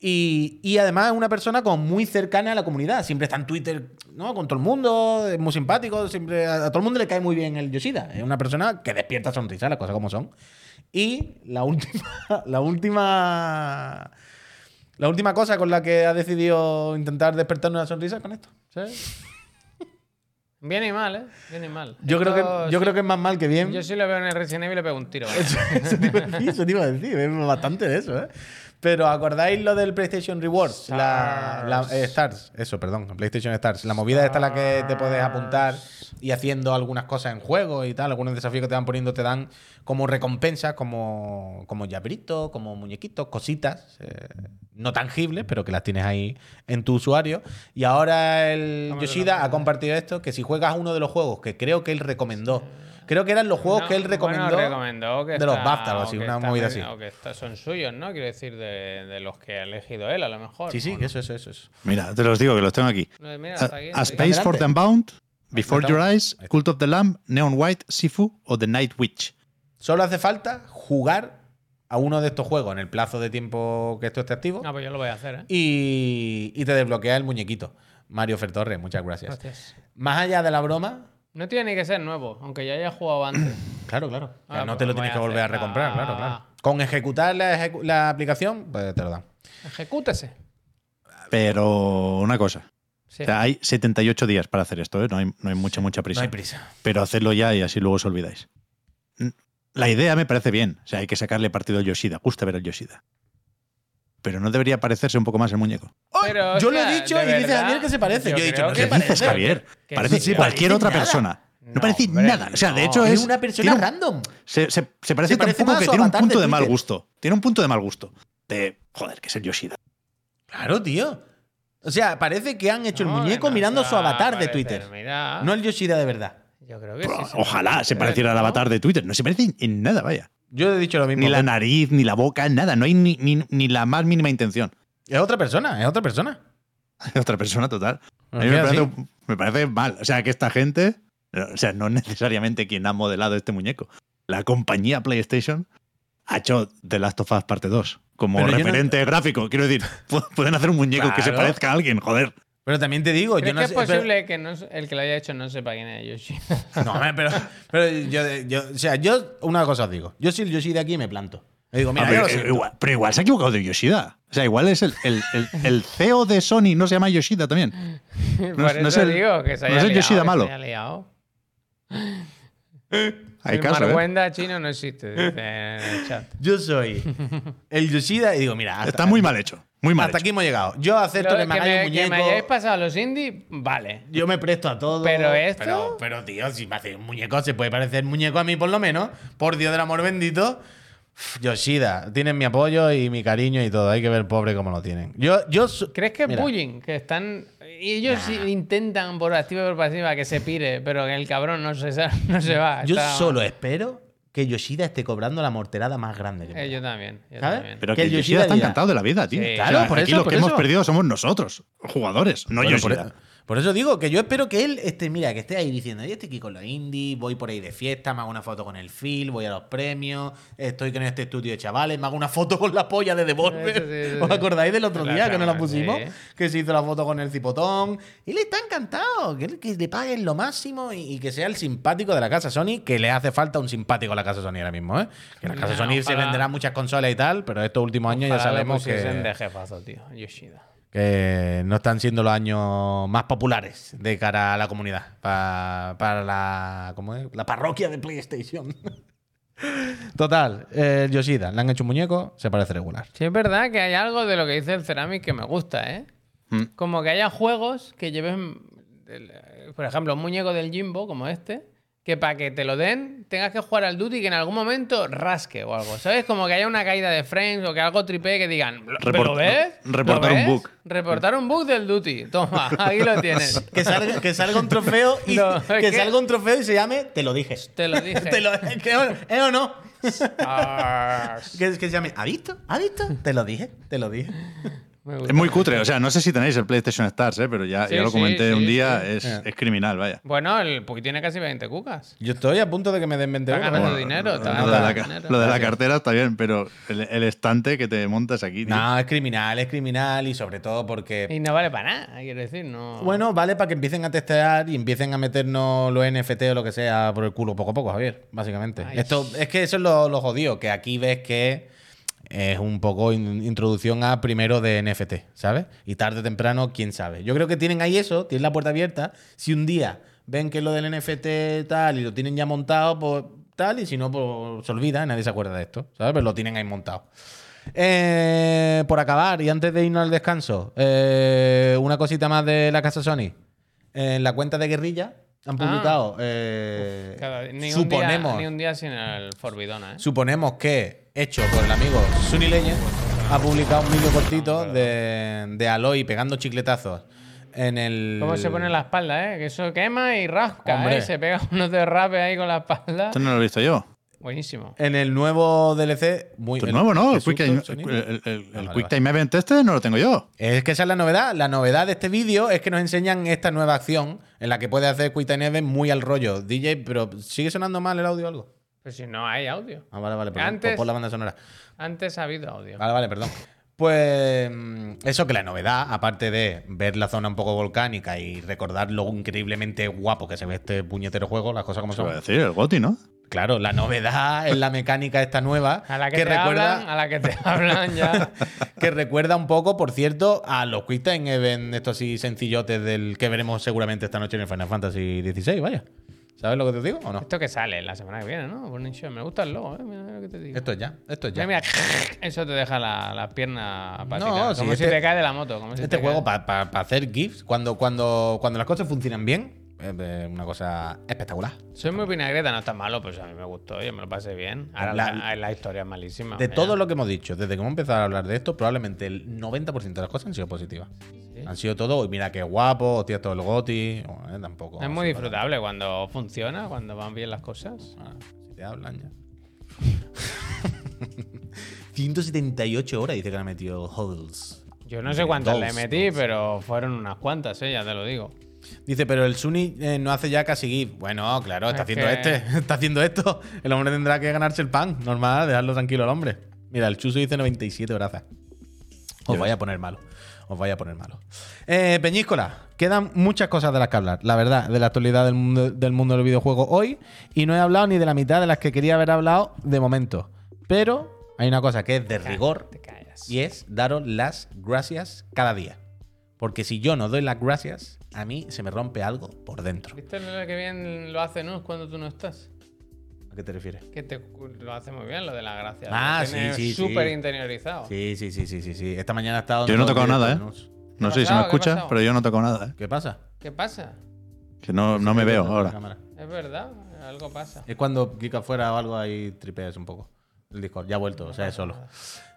Y, y además es una persona como muy cercana a la comunidad. Siempre está en Twitter ¿no? con todo el mundo, es muy simpático, siempre, a, a todo el mundo le cae muy bien el Yoshida. Es una persona que despierta sonrisa, las cosas como son. Y la última, la última, la última cosa con la que ha decidido intentar despertar una sonrisa es con esto.
¿Sí? Bien y mal, ¿eh? Bien y mal.
Yo creo, que, yo
sí-
creo que es más mal que bien.
Yo sí lo veo en el Resident Evil y le pego un tiro.
Eso, eso te iba a decir, eso te iba a decir, es bastante de eso, ¿eh? Pero ¿acordáis lo del PlayStation Rewards? La, la- eh, Stars, eso, perdón, PlayStation Stars. La movida esta en la que te puedes apuntar y haciendo algunas cosas en juego y tal, algunos desafíos que te van poniendo te dan como recompensas, como, como llabritos, como muñequitos, cositas, eh, no tangibles, pero que las tienes ahí en tu usuario. Y ahora el Yoshida ha compartido esto, que si juegas uno de los juegos que creo que él recomendó, creo que eran los juegos
No,
que él recomendó.
bueno, recomendó que
de los BAFTA,
o
así, una
está
movida
muy-
así.
O que está- son suyos, ¿no? Quiero decir, de, de los que ha elegido él, a lo mejor.
Sí, sí, eso, eso, eso. eso.
Mira, te los digo que los tengo aquí.
No, Mira,
A,
aquí.
Space for the. Unbound, Before Your. Eyes, Cult of the Lamb, Neon White, Sifu o The Night Witch.
Solo hace falta jugar a uno de estos juegos en el plazo de tiempo que esto esté activo
Ah, pues yo lo voy a hacer, ¿eh?
y, y te desbloquea el muñequito. Mario Fertorre, muchas gracias.
Gracias.
Más allá de la broma,
No tiene ni que ser nuevo, aunque ya haya jugado antes.
claro, claro.
Ah,
no te lo tienes que volver a recomprar, claro, claro. Con ejecutar la, ejecu- la aplicación, pues te lo dan.
Ejecútese.
Pero una cosa.
Sí.
O sea, hay 78 días para hacer esto, ¿eh? no, hay, no hay mucha, mucha prisa.
No hay prisa.
Pero hacedlo ya y así luego os olvidáis. La idea me parece bien. O sea, hay que sacarle partido al Yoshida. Gusta ver al Yoshida. Pero no debería parecerse un poco más el muñeco.
Pero,
Yo lo he dicho y dice Daniel que se parece. Yo he dicho, no
¿Qué
parece.
dices, Javier?
que
Parece
sí,
cualquier
parece
otra
nada.
persona. No,
No,
parece
hombre,
nada. O sea, de hecho
Es
es.
una persona
un-
random.
Se, se- se parece
Se parece más a
que tiene un punto
de
de mal gusto. Tiene un punto de mal gusto. De, joder, que es el Yoshida.
Claro, tío. O sea, parece que han hecho el muñeco mirando su avatar de Twitter.
mira.
No el Yoshida de verdad.
Yo creo que sí.
Pero Ojalá se pareciera al avatar de Twitter. No se parece en nada, vaya.
Yo he dicho lo mismo.
Ni la nariz, ni la boca, nada. No hay ni, ni- ni la más mínima intención.
Es otra persona, es otra persona.
Otra persona total. A mí
Es
me parece,
así.
me parece mal. O sea, que esta gente, o sea, no necesariamente quien ha modelado este muñeco. La compañía PlayStation ha hecho The Last of Us Parte 2 como
Pero yo no-
referente gráfico. Quiero decir, pu- pueden hacer un muñeco que se parezca a alguien, joder.
Pero también te digo,
¿Crees
yo no
que
sé.
es
pero-
posible que no- el que lo haya hecho no sepa quién es Yoshi?
No, hombre, pero, pero yo, yo- o sea, yo una cosa os digo. Yo si el Yoshida aquí me planto. Le digo, mira,
Ah, pero,
yo lo
eh, igual, pero igual se ha equivocado de Yoshida. O sea, igual es el, el, el- el CEO de Sony, no se llama Yoshida también.
Por
es-
eso
no es el-
digo que se
no
haya
es el
liado,
Yoshida malo.
Se haya liado.
Hay
el
caso, ¿eh?
Marwenda chino no existe, dice en el chat.
Yo soy el Yoshida y digo, mira, hasta,
Está muy mal hecho. Muy mal
hasta
hecho.
aquí hemos llegado. Yo acepto
Lo-
que me hagáis un
que me
muñeco.
hayáis pasado los indie, vale.
Yo me presto a todo.
Pero esto-
Pero, pero, tío, si me hace un muñeco, se puede parecer muñeco a mí por lo menos. Por Dios del amor bendito. Yoshida, tienen mi apoyo y mi cariño y todo. Hay que ver pobre cómo lo tienen. Yo, yo
¿Crees que es bullying? Que están. Y ellos sí intentan por activa y por pasiva que se pire, pero que el cabrón no se, no se va.
Yo
está-
solo espero que Yoshida esté cobrando la morterada más grande que
Eh, yo también. Yo
¿Sabes?
también.
Pero
que
que, Yoshida
Yoshida
está encantado de la vida, tío.
Sí,
O sea,
claro, por
aquí
eso,
los
por
que hemos
eso.
perdido somos nosotros, jugadores, no
Bueno,
Yoshida.
Por, eso digo que yo espero que él esté, mira, que esté ahí diciendo, yo estoy aquí con los indies, voy por ahí de fiesta, me hago una foto con el Phil, voy a los premios, estoy con este estudio de chavales, me hago una foto con la polla de Devolver.
Sí,
¿Os acordáis del otro
La
día que nos la pusimos?
sí.
Que se hizo la foto con el cipotón. Él está encantado, que, que le paguen lo máximo y, y que sea el simpático de la casa Sony, que le hace falta un simpático a la casa Sony ahora mismo, ¿eh? Que la casa Sony se
ojalá.
venderá muchas consolas y tal, pero estos últimos años ya
Ojalá le
sabemos que
de jefazo, tío. Yoshida.
Que no están siendo los años más populares de cara a la comunidad, pa- para la, ¿cómo es? la parroquia de PlayStation. Total, eh, Yoshida, le han hecho un muñeco, se parece regular.
Sí, es verdad que hay algo de lo que dice el Ceramic que me gusta, ¿eh?
Mm.
Como que haya juegos que lleven, el- por ejemplo, un muñeco del Jimbo como este, que para que te lo den tengas que jugar al Duty y que en algún momento rasque o algo, ¿sabes? Como que haya una caída de frames o que algo tripe que digan, ¿lo
Report-
¿lo ves?
reportar
¿Lo
un bug.
Reportar un bug del Duty. Toma, aquí lo tienes.
Que salga, que salga un trofeo y
No,
que,
que-
salga un trofeo y se llame Te lo dije.
Te lo dije.
Te lo- que- ¿Eh o no? Que, que se llame ¿Ha visto? ¿Ha visto? Te lo dije, te lo dije.
Es muy cutre, o sea, no sé si tenéis el PlayStation Stars, ¿eh? pero ya,
Sí,
ya lo comenté
sí,
un día,
sí.
es, es criminal, vaya.
Bueno, el Puki tiene casi 20 cucas.
Yo estoy a punto de que me den 20
Está
euros.
ganando
Bueno,
dinero,
Lo de, la,
dinero.
lo de la cartera está bien, pero el, el estante que te montas aquí, tío.
No, es criminal, es criminal y sobre todo porque
Y no vale para nada, quiero decir, no.
Bueno, vale para que empiecen a testear y empiecen a meternos los NFT o lo que sea por el culo poco a poco, Javier, básicamente.
Ay.
Esto, es que eso es lo, lo jodido, que aquí ves que es un poco in- introducción a primero de NFT, ¿sabes? Y tarde o temprano, quién sabe. Yo creo que tienen ahí eso, tienen la puerta abierta. Si un día ven que lo del NFT tal y lo tienen ya montado, pues tal, y si no, pues se olvida, nadie se acuerda de esto, ¿sabes? Pero lo tienen ahí montado. Eh, por acabar, y antes de irnos al descanso, eh, una cosita más de la casa Sony. En la cuenta de Guerrilla han
Ah.
publicado. eh,
ni, un
suponemos,
día, ni un día sin el Forbidona, ¿eh?
suponemos que, hecho por el amigo Sunny Legend, ha publicado un vídeo cortito de, de Aloy pegando chicletazos en el.
¿Cómo se pone en la espalda, eh? Que eso quema y rasca,
Hombre.
¿eh? Se pega unos derrapes ahí con la espalda.
Esto no lo he visto yo.
Buenísimo.
En el nuevo DLC. Muy, el-
nuevo, ¿no?
¿qué
El Quick
susto,
Time,
sonido?
el, el- el
Ah, vale,
Quick
vale.
Time Event este no lo tengo yo.
Es que esa es la novedad. La novedad de este vídeo es que nos enseñan esta nueva acción en la que puede hacer Quick Time Event muy al rollo. DJ, pero ¿sigue sonando mal el audio o algo?
Pero si no hay audio.
Ah, vale, vale, perdón.
Antes-
Pues Por la banda sonora.
Antes ha habido audio.
Vale, vale, perdón. Pues mm, eso que la novedad, aparte de ver la zona un poco volcánica y recordar lo increíblemente guapo que se ve este puñetero juego, las cosas como
Se va a
son.
decir, el Goti, ¿no?
Claro, la novedad es la mecánica esta nueva
A la que,
que
te
recuerda
hablan, a la que te hablan ya.
que recuerda un poco, por cierto, a los Quick Time Event, estos así sencillotes del que veremos seguramente esta noche en el Final Fantasy XVI, vaya. ¿Sabes lo que te digo o no?
Esto que sale la semana que viene, ¿no? Burning Show. Me gusta el logo, ¿eh? Mira lo que te digo.
Esto es ya, esto es ya.
Mira, mira, eso te deja la, la pierna apática.
No, sí,
como si
este-
te cae de la moto. Como si
Este
te
juego para hacer GIFs, cuando, cuando, cuando las cosas funcionan bien, es una cosa espectacular.
Soy muy vinagreta, no está malo, pues a mí me gustó, yo me lo pasé bien. Ahora
La-
la, la historia es malísima.
De
mira.
todo lo que hemos dicho, desde que hemos empezado a hablar de esto, probablemente el 90% de las cosas han sido positivas. Han sido todo, "Uy, mira qué guapo, hostia, todo el goti. Bueno, eh, tampoco.
Es muy disfrutable cuando funciona, cuando van bien las cosas.
Ah, si te hablan ya. 178 horas dice que le ha metido Hodls.
Yo no sé cuántas le metí,
dos.
pero fueron unas cuantas, eh, ya te lo digo.
Dice, pero el Suni eh, no hace ya casi GIF. Bueno, claro, está
Es
haciendo
que-
este. Está haciendo esto. El hombre tendrá que ganarse el pan. Normal, dejarlo tranquilo al hombre. Mira, el Chuso dice 97 brazas. Os
Ya
vaya a poner malo. Os vaya a poner malo. Eh, Peñíscola, quedan muchas cosas de las que hablar. La verdad, de la actualidad del mundo, del mundo del videojuego hoy. Y no he hablado ni de la mitad de las que quería haber hablado de momento. Pero hay una cosa que es de rigor. Y es daros las gracias cada día. Porque si yo no doy las gracias, a mí se me rompe algo por dentro.
¿Viste lo que bien lo hace Nus cuando tú no estás?
¿A qué te refieres?
Que te, lo hace muy bien lo de la gracia.
Ah,
Lo
sí, sí,
Súper
sí.
interiorizado.
Sí, sí, sí, sí, sí, sí. Esta mañana he estado. en
Yo no he tocado nada, ¿eh? No
¿Qué
sé si se me escucha, pero yo no toco nada, ¿eh?
¿Qué pasa?
¿Qué pasa?
Que no, no me veo ahora.
Es verdad, algo pasa.
Es cuando clica fuera o algo ahí tripeas un poco. El Discord. Ya ha vuelto, o sea, es solo.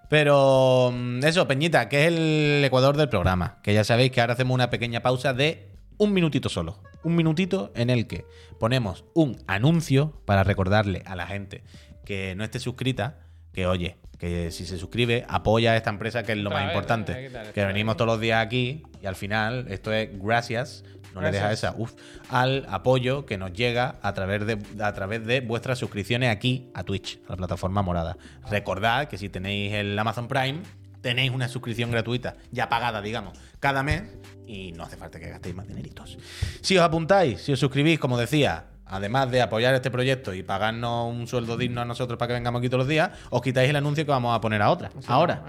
Pero mm, eso, Peñita, que es el ecuador del programa. Que ya sabéis que ahora hacemos una pequeña pausa de un minutito solo. Un minutito en el que ponemos un anuncio para recordarle a la gente que no esté suscrita que, oye, que si se suscribe, apoya a esta empresa que es lo
Otra
más
vez,
importante.
que
venimos todos los días aquí y al final esto es gracias. No le deja esa, uf, al apoyo que nos llega a través de a través de vuestras suscripciones aquí a Twitch, a la plataforma morada. Recordad que si tenéis el Amazon Prime, tenéis una suscripción gratuita, ya pagada, digamos, cada mes, y no hace falta que gastéis más dineritos. Si os apuntáis, si os suscribís, como decía, además de apoyar este proyecto y pagarnos un sueldo digno a nosotros para que vengamos aquí todos los días, os quitáis el anuncio que vamos a poner a otra.
Sí,
Ahora,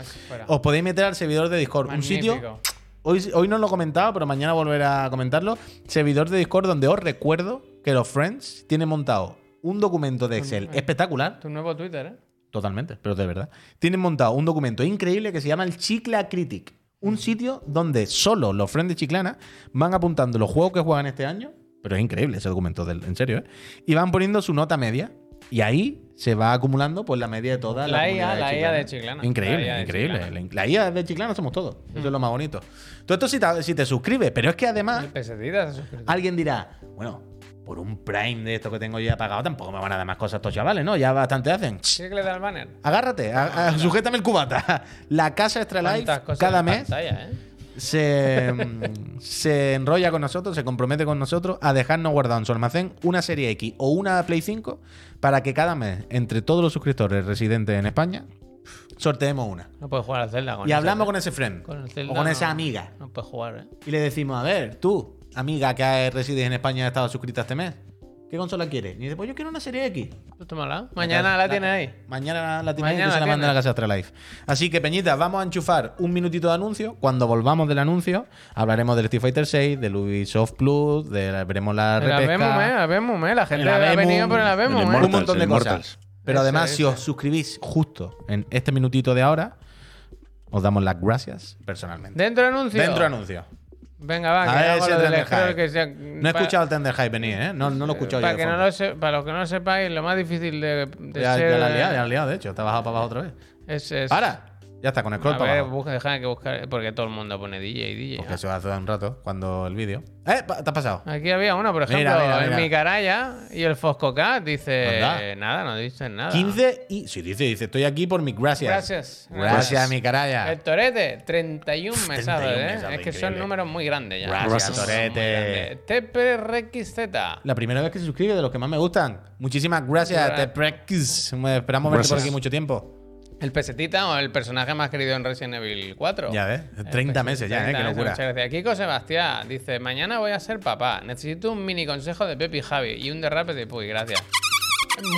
os podéis meter al servidor de Discord, un sitio. Hoy, hoy no lo he comentado, pero mañana volveré a comentarlo. Servidor de Discord donde os recuerdo que los Friends tienen montado un documento de Excel espectacular.
Tu nuevo Twitter, ¿eh?
Totalmente, pero de verdad. Tienen montado un documento increíble que se llama el Chicla Critic. Un sitio donde solo los Friends de Chiclana van apuntando los juegos que juegan este año. Pero es increíble ese documento, del- en serio, ¿eh? Y van poniendo su nota media. Y ahí se va acumulando pues la media de toda la
La IA, la IA de Chiclana.
Increíble,
La
increíble.
Chiclana.
La, IA de Chiclana somos todos. Eso es lo más bonito. Todo esto si te, si te suscribes, pero es que además alguien dirá, bueno, por un Prime de esto que tengo ya pagado tampoco me van a dar más cosas estos chavales, ¿no? Ya bastante hacen.
¿Quieres que le da el banner?
Agárrate, a- a- sujétame el cubata. La casa Extra Life cada mes
pantalla, ¿eh?
se, se enrolla con nosotros, se compromete con nosotros a dejarnos guardado en su almacén una serie X o una Play 5 para que cada mes, entre todos los suscriptores residentes en España, sorteemos una.
No puedes jugar al Zelda con
Y hablamos con ese friend
con el Zelda
o con
no-
esa amiga.
No puedes jugar, ¿eh?
Y le decimos, a ver, tú, amiga que resides en España y estado suscrita este mes, ¿qué consola quieres? Y dice, pues yo quiero una serie X.
Tómala. Mañana la tienes ahí.
Mañana la tienes ahí,
Mañana
que se la
la
manda a la casa Astralife. Así que, Peñita, vamos a enchufar un minutito de anuncio. Cuando volvamos del anuncio, hablaremos del Street Fighter 6, del Ubisoft Plus, de, veremos la
La
repesca.
vemos, ¿eh? La vemos, ¿eh? La gente
La
ha
vemos,
venido por la
el
vemos, ¿eh?
Un montón de cosas. Pero
Ese,
además, si os suscribís justo en este minutito de ahora, os damos las gracias personalmente.
Dentro anuncio.
Dentro anuncio.
Venga, va,
A
que
ver si
lo
el
del
Hype.
que sea-
No he escuchado el Tender Hype venir, ¿eh? No, no lo he escuchado yo.
para,
de
que no lo se- para los que no lo sepáis, lo más difícil de, de
Ya,
ser.
ya la has liado, ya la has liado, de hecho. Te has bajado para abajo otra vez.
es, es-
¡Para! Ya está, con el scroll
A
para
ver,
abajo.
busca, deja que buscar. Porque todo el mundo pone DJ, DJ.
Porque eso hace un rato, cuando el vídeo. ¡Eh! ¿Te has pasado?
Aquí había uno, por ejemplo,
Mira, mira,
en mi caraya y el Fosco Cat dice
Anda.
nada, no dice nada.
15 y. Sí, dice, dice, estoy aquí por mi gracias.
Gracias.
Gracias, mi caraya.
El Torete, 31 mesados,
31
¿eh?
mesados,
es que son números muy grandes ya.
Gracias, Torete.
TPRXZ.
La primera vez que se suscribe, de los que más me gustan. Muchísimas gracias,
Gra-
te prex. Esperamos verte por
Gracias.
aquí mucho tiempo.
El pesetita o el personaje más querido en Resident Evil 4.
Ya ves,
El
30
pes-
meses ya, ¿eh?
30
Qué
meses,
locura.
Muchas gracias. Kiko Sebastián dice: Mañana voy a ser papá. Necesito un mini consejo de Pepi y Javi y un derrape de Puy. Gracias.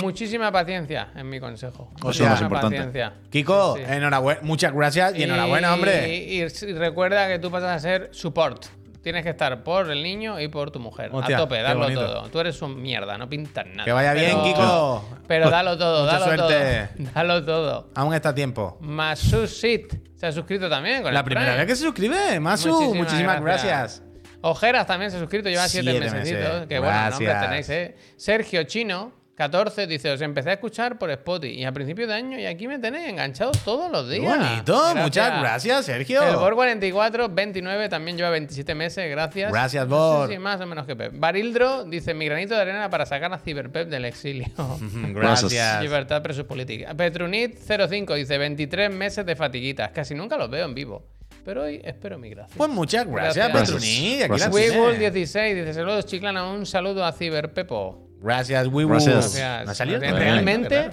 Muchísima paciencia en mi consejo.
Es lo más importante.
paciencia.
Kiko,
Sí, sí.
enhorabuena. Muchas gracias y, enhorabuena, hombre.
Y, y recuerda que tú pasas a ser support. Tienes que estar por el niño y por tu mujer.
Hostia,
a tope,
qué bonito.
todo. Tú eres un mierda, no pintas nada.
Que vaya bien, Kiko.
Pero dalo todo,
Mucha
dalo
suerte.
todo. Dalo todo.
Aún está a tiempo.
Masusit se ha suscrito también con
La
el
primera
Prime.
vez que se suscribe, Masu.
Muchísimas
Muchísimas,
gracias.
gracias.
Ojeras también se ha suscrito, lleva siete,
Siete
mesecitos.
meses.
Que bueno, nombre
Gracias.
tenéis, ¿eh? Sergio Chino, 14, dice: Os empecé a escuchar por Spotify y a principio de año y aquí me tenéis enganchado todos los
Qué
días.
bonito, muchas gracias, Sergio.
El Bor 44, 29, también lleva 27 meses, gracias.
Gracias,
No
Bor.
sé si más o menos que Pep. Barildro dice: Mi granito de arena para sacar a Cyberpep del exilio.
Gracias.
Libertad preso política. Petronit 05 dice 23 meses de fatiguitas. Casi nunca los veo en vivo. Pero hoy espero mi gracia.
Pues muchas gracias,
Gracias.
Petruni. Aquí la
Gracias.
tienes.
Webull 16 dice saludos chiclana, un saludo a Cyberpepo.
Gracias, Webull.
Gracias.
¿No ha salido?
Realmente,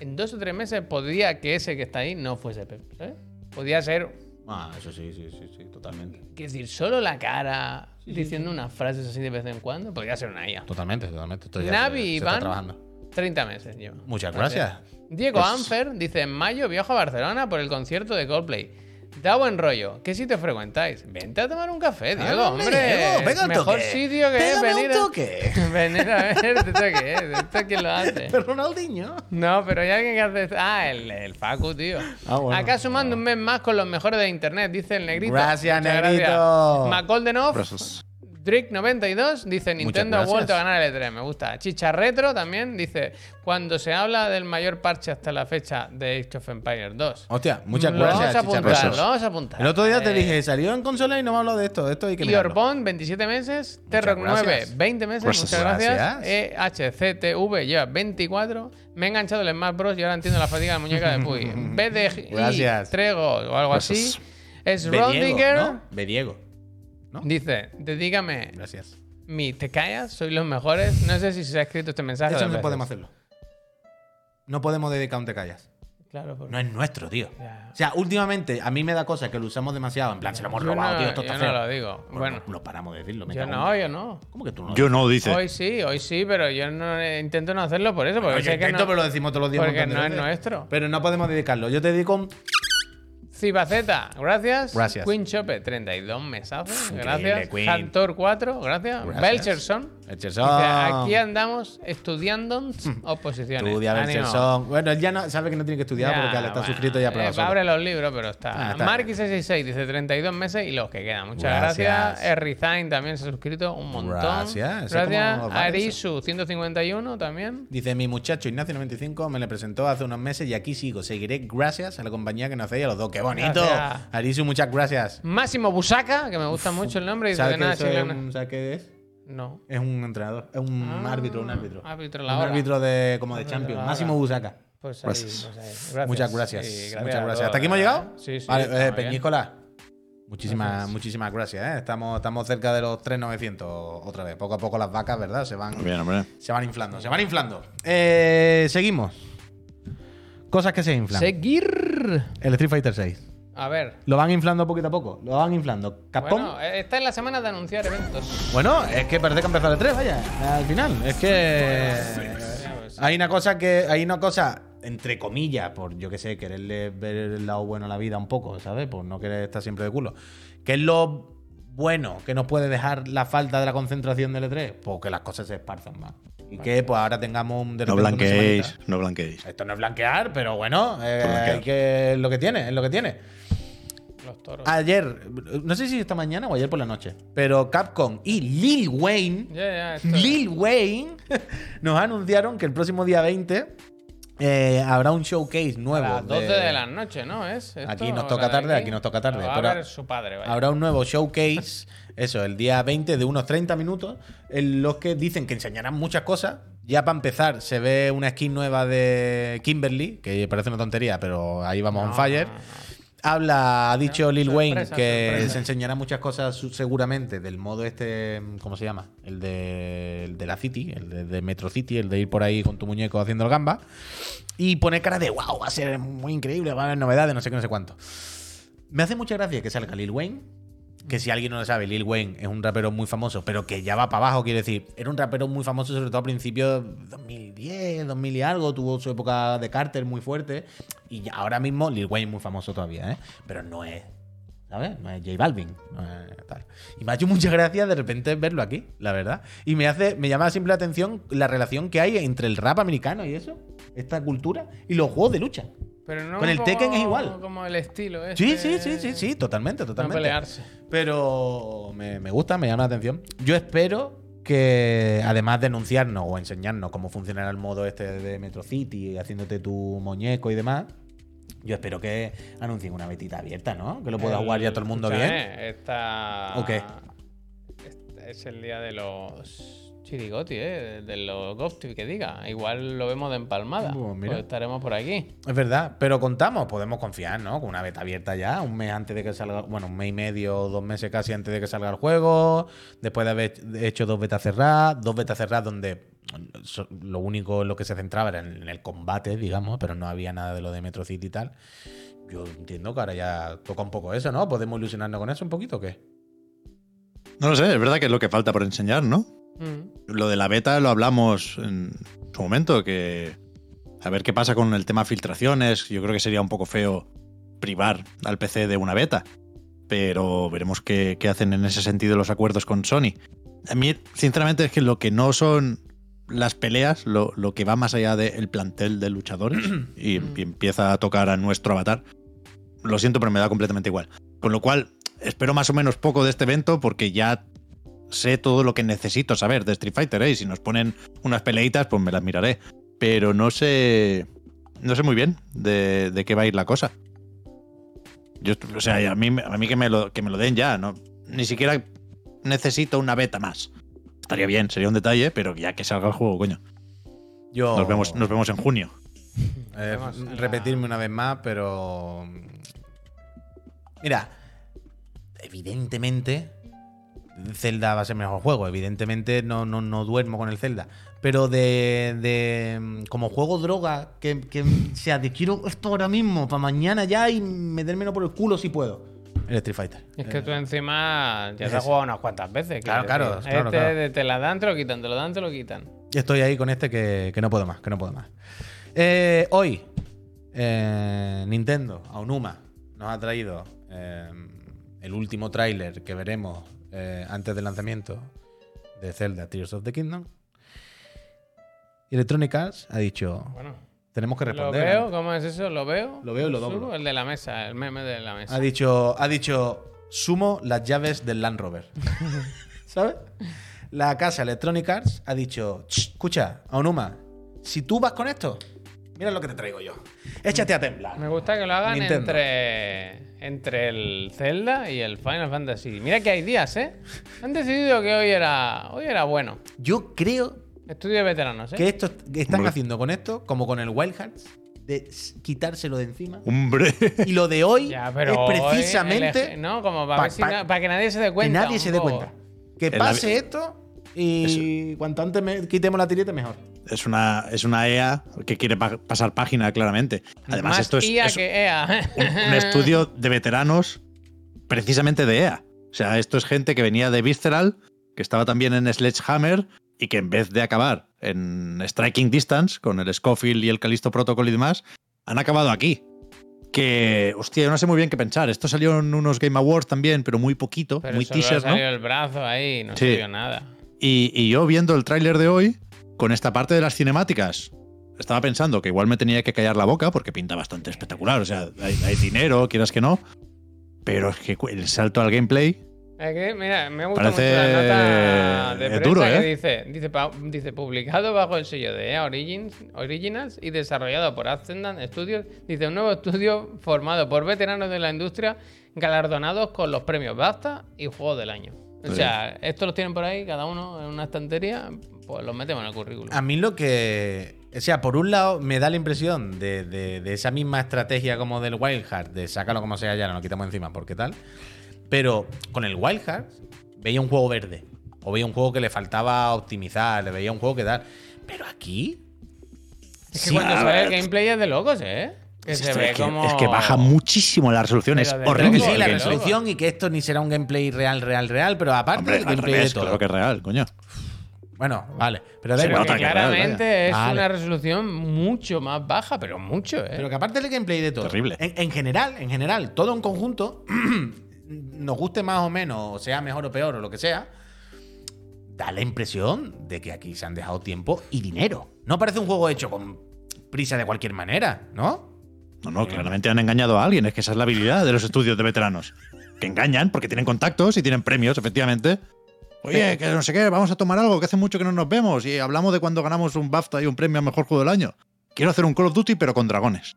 en dos o tres meses podría que ese que está ahí no fuese Pep. ¿sabes? Podría ser,
Ah, eso sí, sí, sí, sí, totalmente.
quiero decir, solo la cara diciendo unas frases así de vez en cuando. Podría ser una IA.
Totalmente, totalmente. Esto ya
Navi
se- se está
Iván,
trabajando.
30 meses lleva.
Muchas gracias.
Diego
Pues-
Anfer dice: En mayo viajo a Barcelona por el concierto de Coldplay. Da buen rollo. ¿Qué sitio frecuentáis? Vente a tomar un café, Diego,
Ah,
hombre.
Diego, pega un
Mejor
toque.
sitio que es
Pégame un
venir a,
toque.
venir a ver. ¿Esto qué es? ¿Esto quién lo hace?
Pero Ronaldinho.
No, pero hay alguien que hace. Ah, el, el Facu, tío.
Ah, bueno.
Acá sumando un mes más con los mejores de internet, dice el negrito.
Gracias,
Muchas
negrito.
Macoldenov,
Gracias.
Drick92, dice Nintendo ha vuelto a ganar el E3, me gusta. Chicha Retro también dice: Cuando se habla del mayor parche hasta la fecha de Age of Empires 2.
Hostia, muchas
lo
gracias,
Vamos a apuntar,
Retro.
lo vamos a apuntar.
El otro día te
Eh,
dije, salió en consola y no me habló de esto. Esto hay que
y
mirarlo.
Orbón, 27 meses. Terroc 9,
gracias.
20 meses.
Gracias.
Muchas gracias.
Gracias.
EHCTV lleva 24. Me he enganchado el Smash Bros. y ahora entiendo la fatiga de muñeca de Puy. BDG. Trego o algo así.
Gracias.
Es Rondiger.
¿no? Bediego. ¿No?
Dice: Dedícame
Gracias.
mi te callas, sois los mejores. No sé si se ha escrito este mensaje.
Eso
dos
no
veces.
podemos hacerlo. No podemos dedicar un te callas.
Claro, porque-
No es nuestro, tío. O sea, últimamente a mí me da cosa que lo usamos demasiado. En plan, se lo hemos
Yo
robado,
no-
tío. Esto
yo
está
no
feo.
lo digo. Bueno.
no, no paramos de decirlo. me
Yo no, yo no.
¿Cómo que tú no?
Yo no, dice.
Hoy sí, hoy sí, pero yo no eh, intento no hacerlo por eso, porque
Yo
sé que no,
pero lo decimos todos los días.
porque
de
no es nuestro.
Pero no podemos dedicarlo. Yo te dedico un...
Cibaceta, gracias.
Gracias.
Queen Chope, 32 mesazos. Gracias.
Queen.
Hunter 4, gracias.
Gracias.
Belcherson. Aquí andamos estudiando oposiciones.
Estudia
Ánimo.
Belcherson. Bueno, él ya no, sabe que no tiene que estudiar
Ya,
porque
bueno,
suscrito ya
eh,
prueba solo.
Abre los libros, pero está.
Ah, está
Marky666 dice 32 meses y los que quedan. Muchas
Gracias.
gracias. Errizain también se ha suscrito un montón.
Gracias.
Gracias. Arisu 151 también.
Dice, mi muchacho Ignacio95 me le presentó hace unos meses y aquí sigo. Seguiré gracias a la compañía que nos hacéis a los dos. ¡Qué bonito!
Gracias.
Arisu, muchas gracias.
Máximo Busaca, que me gusta mucho el nombre. Dice
¿Sabes
que nada,
es un- ¿sabes qué es?
No.
Es un entrenador. Es un
Ah,
árbitro, un árbitro.
árbitro
un
la hora.
árbitro de, como de
Árbitro
Champions. Máximo Busaca.
Pues ahí,
Gracias.
pues ahí. Gracias.
Muchas gracias.
Sí,
Muchas gracias. ¿Hasta aquí hemos llegado?
Sí, sí.
Vale, eh. Peñíscola. Muchísimas,
Gracias.
muchísimas gracias. ¿eh? Estamos, estamos cerca de los 3.900 otra vez. Poco a poco las vacas, ¿verdad? Se van,
Bien, hombre.
se van inflando. Se van inflando. Eh, seguimos. Cosas que se inflan.
Seguir.
El Street Fighter 6.
A ver.
Lo van inflando poquito a poco. Lo van inflando. Capcom.
Bueno, eh, esta es la semana de anunciar eventos.
Bueno, es que parece que ha empezado el 3, vaya, al final. Es que hay una cosa que hay una cosa entre comillas, por yo que sé, quererle ver el lado bueno a la vida un poco, ¿sabes? Por no querer estar siempre de culo. ¿Qué es lo bueno que nos puede dejar la falta de la concentración del E3? Pues que las cosas se esparzan más. Y que pues ahora tengamos un de
No blanqueéis, no blanqueéis.
Esto no es blanquear, pero bueno, eh, hay que, es lo que tiene, es lo que tiene.
Los toros.
Ayer, no sé si esta mañana o ayer por la noche, pero Capcom y Lil Wayne Lil Wayne nos anunciaron que el próximo día 20 eh, habrá un showcase
A
nuevo.
las 12 de la noche, ¿no? ¿Es esto?
Aquí nos
¿La
toca
de
tarde, aquí nos toca tarde,
Lo va
pero-
a ver su padre, vaya.
Habrá un nuevo showcase, eso, el día 20 de unos 30 minutos, en los que dicen que enseñarán muchas cosas. Ya para empezar, se ve una skin nueva de Kimberly, que parece una tontería, pero ahí vamos on
No,
fire.
no, no.
Habla, ha dicho Lil
sorpresa,
Wayne que
sorpresa.
se enseñará muchas cosas seguramente del modo este, ¿cómo se llama? El de, el de la City, el de, de Metro City, el de ir por ahí con tu muñeco haciendo el gamba. Y pone cara de wow, va a ser muy increíble, va a haber novedades, no sé qué, no sé cuánto. Me hace mucha gracia que salga Lil Wayne. Que si alguien no lo sabe, Lil Wayne es un rapero muy famoso, pero que ya va para abajo, quiere decir. Era un rapero muy famoso, sobre todo a principios de 2010, 2000 y algo. Tuvo su época de Carter muy fuerte. Y ahora mismo Lil Wayne es muy famoso todavía, ¿eh? Pero no es. ¿Sabes? No es J Balvin. no es tal. Y me ha hecho mucha gracia de repente verlo aquí, la verdad. Y me hace, me llama simple la atención la relación que hay entre el rap americano y eso, esta cultura, y los juegos de lucha.
Pero no
Con el
como-
Tekken es igual.
Como el estilo
Sí,
este,
sí, sí, sí, sí, totalmente,
No
totalmente.
pelearse.
Pero me, me gusta, me llama la atención. Yo espero que, además de anunciarnos o enseñarnos cómo funcionará el modo este de Metro City, haciéndote tu muñeco y demás, yo espero que anuncien una betita abierta, ¿no? Que lo pueda jugar ya todo el mundo bien.
Escúchame, Esta...
¿O qué?
este es el día de los chirigoti, ¿eh? De los Ghosty, que diga. Igual lo vemos de empalmada.
Pues mira.
Pues estaremos por aquí.
Es verdad, pero contamos, podemos confiar, ¿no? Con una beta abierta ya, un mes antes de que salga, bueno, un mes y medio, dos meses casi antes de que salga el juego, después de haber hecho dos betas cerradas, dos betas cerradas donde lo único en lo que se centraba era en el combate, digamos, pero no había nada de lo de Metro City y tal. Yo entiendo que ahora ya toca un poco eso, ¿no? ¿Podemos ilusionarnos con eso un poquito o qué?
No lo sé, es verdad que es lo que falta por enseñar, ¿no?
Mm.
Lo de la beta lo hablamos en su momento, que a ver qué pasa con el tema filtraciones. Yo creo que sería un poco feo privar al PC de una beta, pero veremos qué, qué hacen en ese sentido los acuerdos con Sony. A mí, sinceramente, es que lo que no son las peleas, lo, lo que va más allá del plantel de luchadores y, y empieza a tocar a nuestro avatar, lo siento, pero me da completamente igual. Con lo cual, espero más o menos poco de este evento porque ya sé todo lo que necesito saber de Street Fighter, ¿eh? Y si nos ponen unas peleitas, pues me las miraré. Pero no sé. No sé muy bien de, de qué va a ir la cosa. Yo, o sea, a mí, a mí que, me lo, que me lo den ya, ¿no? Ni siquiera necesito una beta más. Estaría bien, sería un detalle, pero ya que salga el juego, coño.
Yo,
Nos vemos, nos vemos en junio.
Eh, repetirme una vez más, pero. Mira, evidentemente. Zelda va a ser mejor juego. Evidentemente no, no, no duermo con el Zelda. Pero de. de, mm, como juego droga, que, que sea de quiero esto ahora mismo, para mañana ya y metérmelo por el culo si puedo. El Street Fighter.
Es que tú encima ya
es
te has jugado unas cuantas veces.
Claro, claro,
Este
claro.
de te la dan, te lo quitan, te lo dan, te lo quitan.
Y estoy ahí con este que, que no puedo más, que no puedo más. Eh, hoy, eh, Nintendo, Aonuma, nos ha traído eh, el último tráiler que veremos eh, antes del lanzamiento de Zelda Tears of the Kingdom. Electronic Arts ha dicho,
Bueno,
tenemos que
lo
responder.
veo, ¿cómo es eso? ¿Lo veo?
Lo veo y lo doblo.
El de la mesa, el meme de la mesa.
Ha dicho, ha dicho, sumo las llaves del Land Rover. ¿Sabes? La casa Electronic Arts ha dicho, "Ch, escucha, Aonuma, si tú vas con esto, mira lo que te traigo yo. Échate a temblar.
Me gusta que lo hagan
Nintendo.
entre, entre el Zelda y el Final Fantasy. Mira que hay días, ¿eh? Han decidido que hoy era, hoy era bueno.
Yo creo
Estudio de veteranos, ¿eh?
que esto que están
Hombre.
haciendo con esto, como con el Wild Hearts, de s- quitárselo de encima.
Hombre.
Y lo de hoy
Ya, pero
es precisamente
el ¿no? Como para,
pa-
ver si
pa-
na- para que nadie se dé
que
cuenta.
nadie
un
se dé
poco.
cuenta. Que
En la
pase
vi-
esto y cuanto antes me- quitemos la tireta, mejor.
Es una, es una EA que quiere pa- pasar página, claramente. Además,
Más
esto es,
IA
es
que EA.
un, un estudio de veteranos precisamente de EA. O sea, esto es gente que venía de Visceral, que estaba también en Sledgehammer y que en vez de acabar en Striking Distance con el Scofield y el Callisto Protocol y demás, han acabado aquí. Que, hostia, yo no sé muy bien qué pensar. Esto salió en unos Game Awards también, pero muy poquito,
Pero
muy teaser, ¿no?
salió el brazo ahí, no
Sí.
vio nada.
Y, y yo viendo el tráiler de hoy, con esta parte de las cinemáticas, estaba pensando que igual me tenía que callar la boca porque pinta bastante espectacular. O sea, hay, hay dinero, quieras que no. Pero es que el salto al gameplay.
Es que, mira, me gusta
Parece,
mucho la nota de prensa
duro,
que
¿eh?
dice, dice, dice, publicado bajo el sello de EA Origins, Originals y desarrollado por Ascendant Studios, dice un nuevo estudio formado por veteranos de la industria galardonados con los premios BAFTA y Juego del Año. O
Sí.
sea, estos los tienen por ahí, cada uno en una estantería, pues los metemos en el currículum.
A mí lo que. O sea, por un lado, me da la impresión de, de- de esa misma estrategia como del Wild Heart, de sácalo como sea ya, no lo quitamos encima, porque tal. Pero con el Wild Heart veía un juego verde. O veía un juego que le faltaba optimizar, le veía un juego que tal. Pero aquí.
es que
sí,
cuando
a
sale el gameplay es de locos, ¿eh? Que
Es,
se
que-
ve
es que,
como...
es que baja muchísimo la resolución. Es horrible.
Sí, la resolución y que esto ni será un gameplay real, real, real, pero aparte
Hombre,
del
al
gameplay
revés,
de todo.
claro que es real, coño.
Bueno, vale. Pero da
Pero
igual.
que claramente es una resolución mucho más baja, pero mucho, ¿eh?
Pero que aparte del gameplay de todo.
Terrible.
En, en general, en general, todo en conjunto, nos guste más o menos, o sea mejor o peor, o lo que sea, da la impresión de que aquí se han dejado tiempo y dinero. No parece un juego hecho con prisa de cualquier manera, ¿no?
No, no, claramente han engañado a alguien. Es que esa es la habilidad de los estudios de veteranos. Que engañan porque tienen contactos y tienen premios, efectivamente. Oye, que no sé qué, vamos a tomar algo, que hace mucho que no nos vemos y hablamos de cuando ganamos un BAFTA y un premio a mejor juego del año. Quiero hacer un Call of Duty, pero con dragones.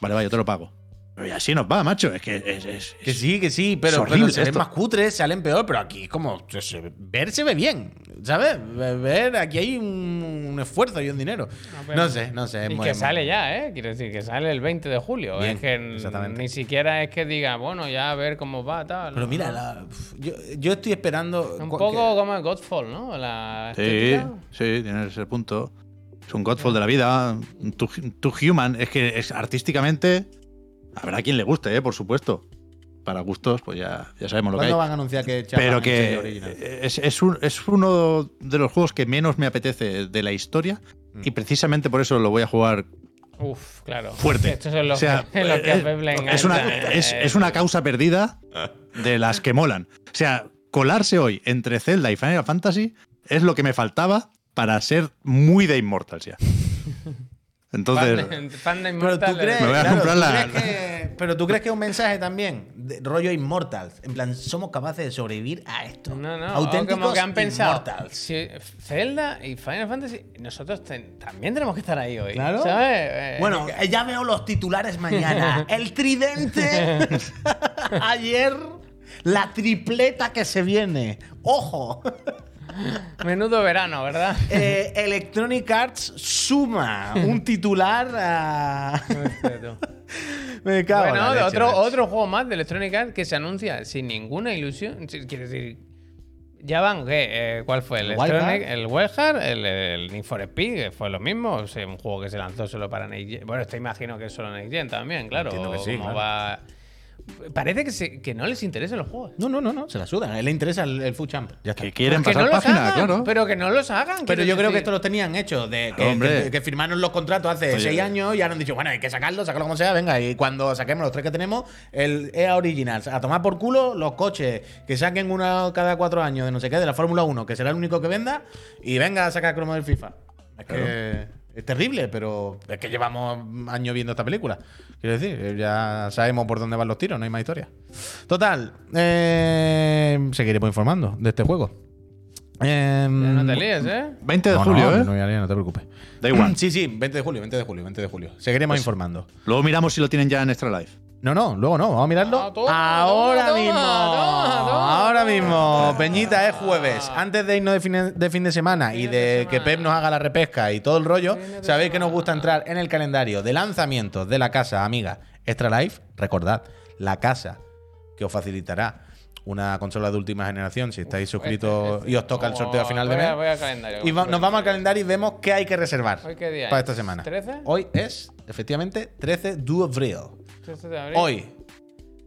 Vale, vale, yo te lo pago. Pero y así nos va, macho. Es que es, es-
Que
es-
sí, que sí,
es
pero,
horrible
pero se ven
esto.
más cutres, salen peor, pero aquí como se- se- ver se ve bien, ¿sabes? Ver, aquí hay un, un esfuerzo y un dinero. No sé, no sé. es
Y
muy-
que
muy-
sale ya, ¿eh? Quiero decir, que sale el 20 de julio.
Bien,
es que ni siquiera es que diga, bueno, ya a ver cómo va, tal.
Pero mira, la- yo, yo estoy esperando...
Un poco
que-
como el Godfall, ¿no? La
Sí,
estética.
sí, tiene ese punto. Es un Godfall de la vida. un Too, Too Human. Es que es artísticamente. Habrá quien le guste, ¿eh? por supuesto. Para gustos, pues ya, ya sabemos lo que hay.
¿Cuándo van a anunciar que
Pero que es, es un- es uno de los juegos que menos me apetece de la historia.
Mm.
Y precisamente por eso lo voy a jugar
Uf, claro.
fuerte.
Estos son los
O sea,
que, los que a
es- una,
enganchan,
es, es una causa perdida de las que molan. O sea, colarse hoy entre Zelda y Final Fantasy es lo que me faltaba para ser muy de Immortals ya. Entonces,
Fan de, fan de
Pero tú crees.
Me voy a
claro,
comprar
¿tú
la-
crees que- pero tú crees que es un mensaje también, de rollo Immortals. En plan, somos capaces de sobrevivir a esto.
No, no,
Auténticos
como que han pensado.
Immortals.
Si Zelda y Final Fantasy, nosotros ten- también tenemos que estar ahí hoy.
Claro.
¿Sabes? Eh,
Bueno, eh, ya veo los titulares mañana. El tridente. Ayer. La tripleta que se viene. Ojo.
Menudo verano, ¿verdad?
Eh, Electronic Arts suma un titular a. Me cago en la leche,
otro, otro juego más de Electronic Arts que se anuncia sin ninguna ilusión. Quiero decir, ya van, ¿qué? Eh, ¿Cuál fue? El
¿El
Electronic, el Wildcard, el, el Need for Speed, fue lo mismo. O sea, un juego que se lanzó solo para Next Gen. Bueno, esto imagino que es solo Next Gen también, claro.
Entiendo que sí, claro.
va- Parece que, se- que no les interesan los juegos.
No, no, no, no. Se la sudan. A él le interesa el, el Food Champ. Ya está.
que quieren
Pues que
pasar
no los
página,
hagan,
claro.
Pero que no los hagan.
Pero yo creo que
decir.
esto lo tenían hecho, de que,
Hombre.
que- que firmaron los contratos hace
Oye.
seis años y ahora han dicho, bueno, hay que sacarlo, sacarlo como sea, venga, y cuando saquemos los tres que tenemos, el EA Originals, a tomar por culo los coches, que saquen uno cada cuatro años de no sé qué, de la Fórmula 1, que será el único que venda, y venga a sacar cromo del FIFA. Es que es terrible, pero es que llevamos años viendo esta película. Quiero decir, ya sabemos por dónde van los tiros, no hay más historia. Total, eh, seguiremos informando de este juego.
Ya no
Em,
te líes, ¿eh?
20 de
no,
julio,
no,
¿eh?
No, ya, no te preocupes.
Da igual.
Sí, sí, 20 de julio, 20 de julio, 20 de julio. Seguiremos informando.
Luego miramos si lo tienen ya en Extra Life.
No, no, luego no, vamos a mirarlo.
Ah, toma,
ahora
toma,
mismo.
toma, toma.
Ahora mismo. Peñita, es jueves. Antes de irnos de fin de, de fin de semana y de,
de
que. Pep nos haga la repesca y todo el rollo, sabéis que nos gusta entrar en el calendario de lanzamientos de la casa amiga Extra Life. Recordad, la casa que os facilitará una consola de última generación si estáis suscritos
Este,
y os toca el sorteo a final de
Voy a-
mes.
voy al calendario.
Y va- nos vamos al calendario y vemos qué hay que reservar
¿Hoy qué día
para
es?
esta semana.
¿13?
Hoy es, efectivamente, 13 de abril.
13 de abril.
Hoy,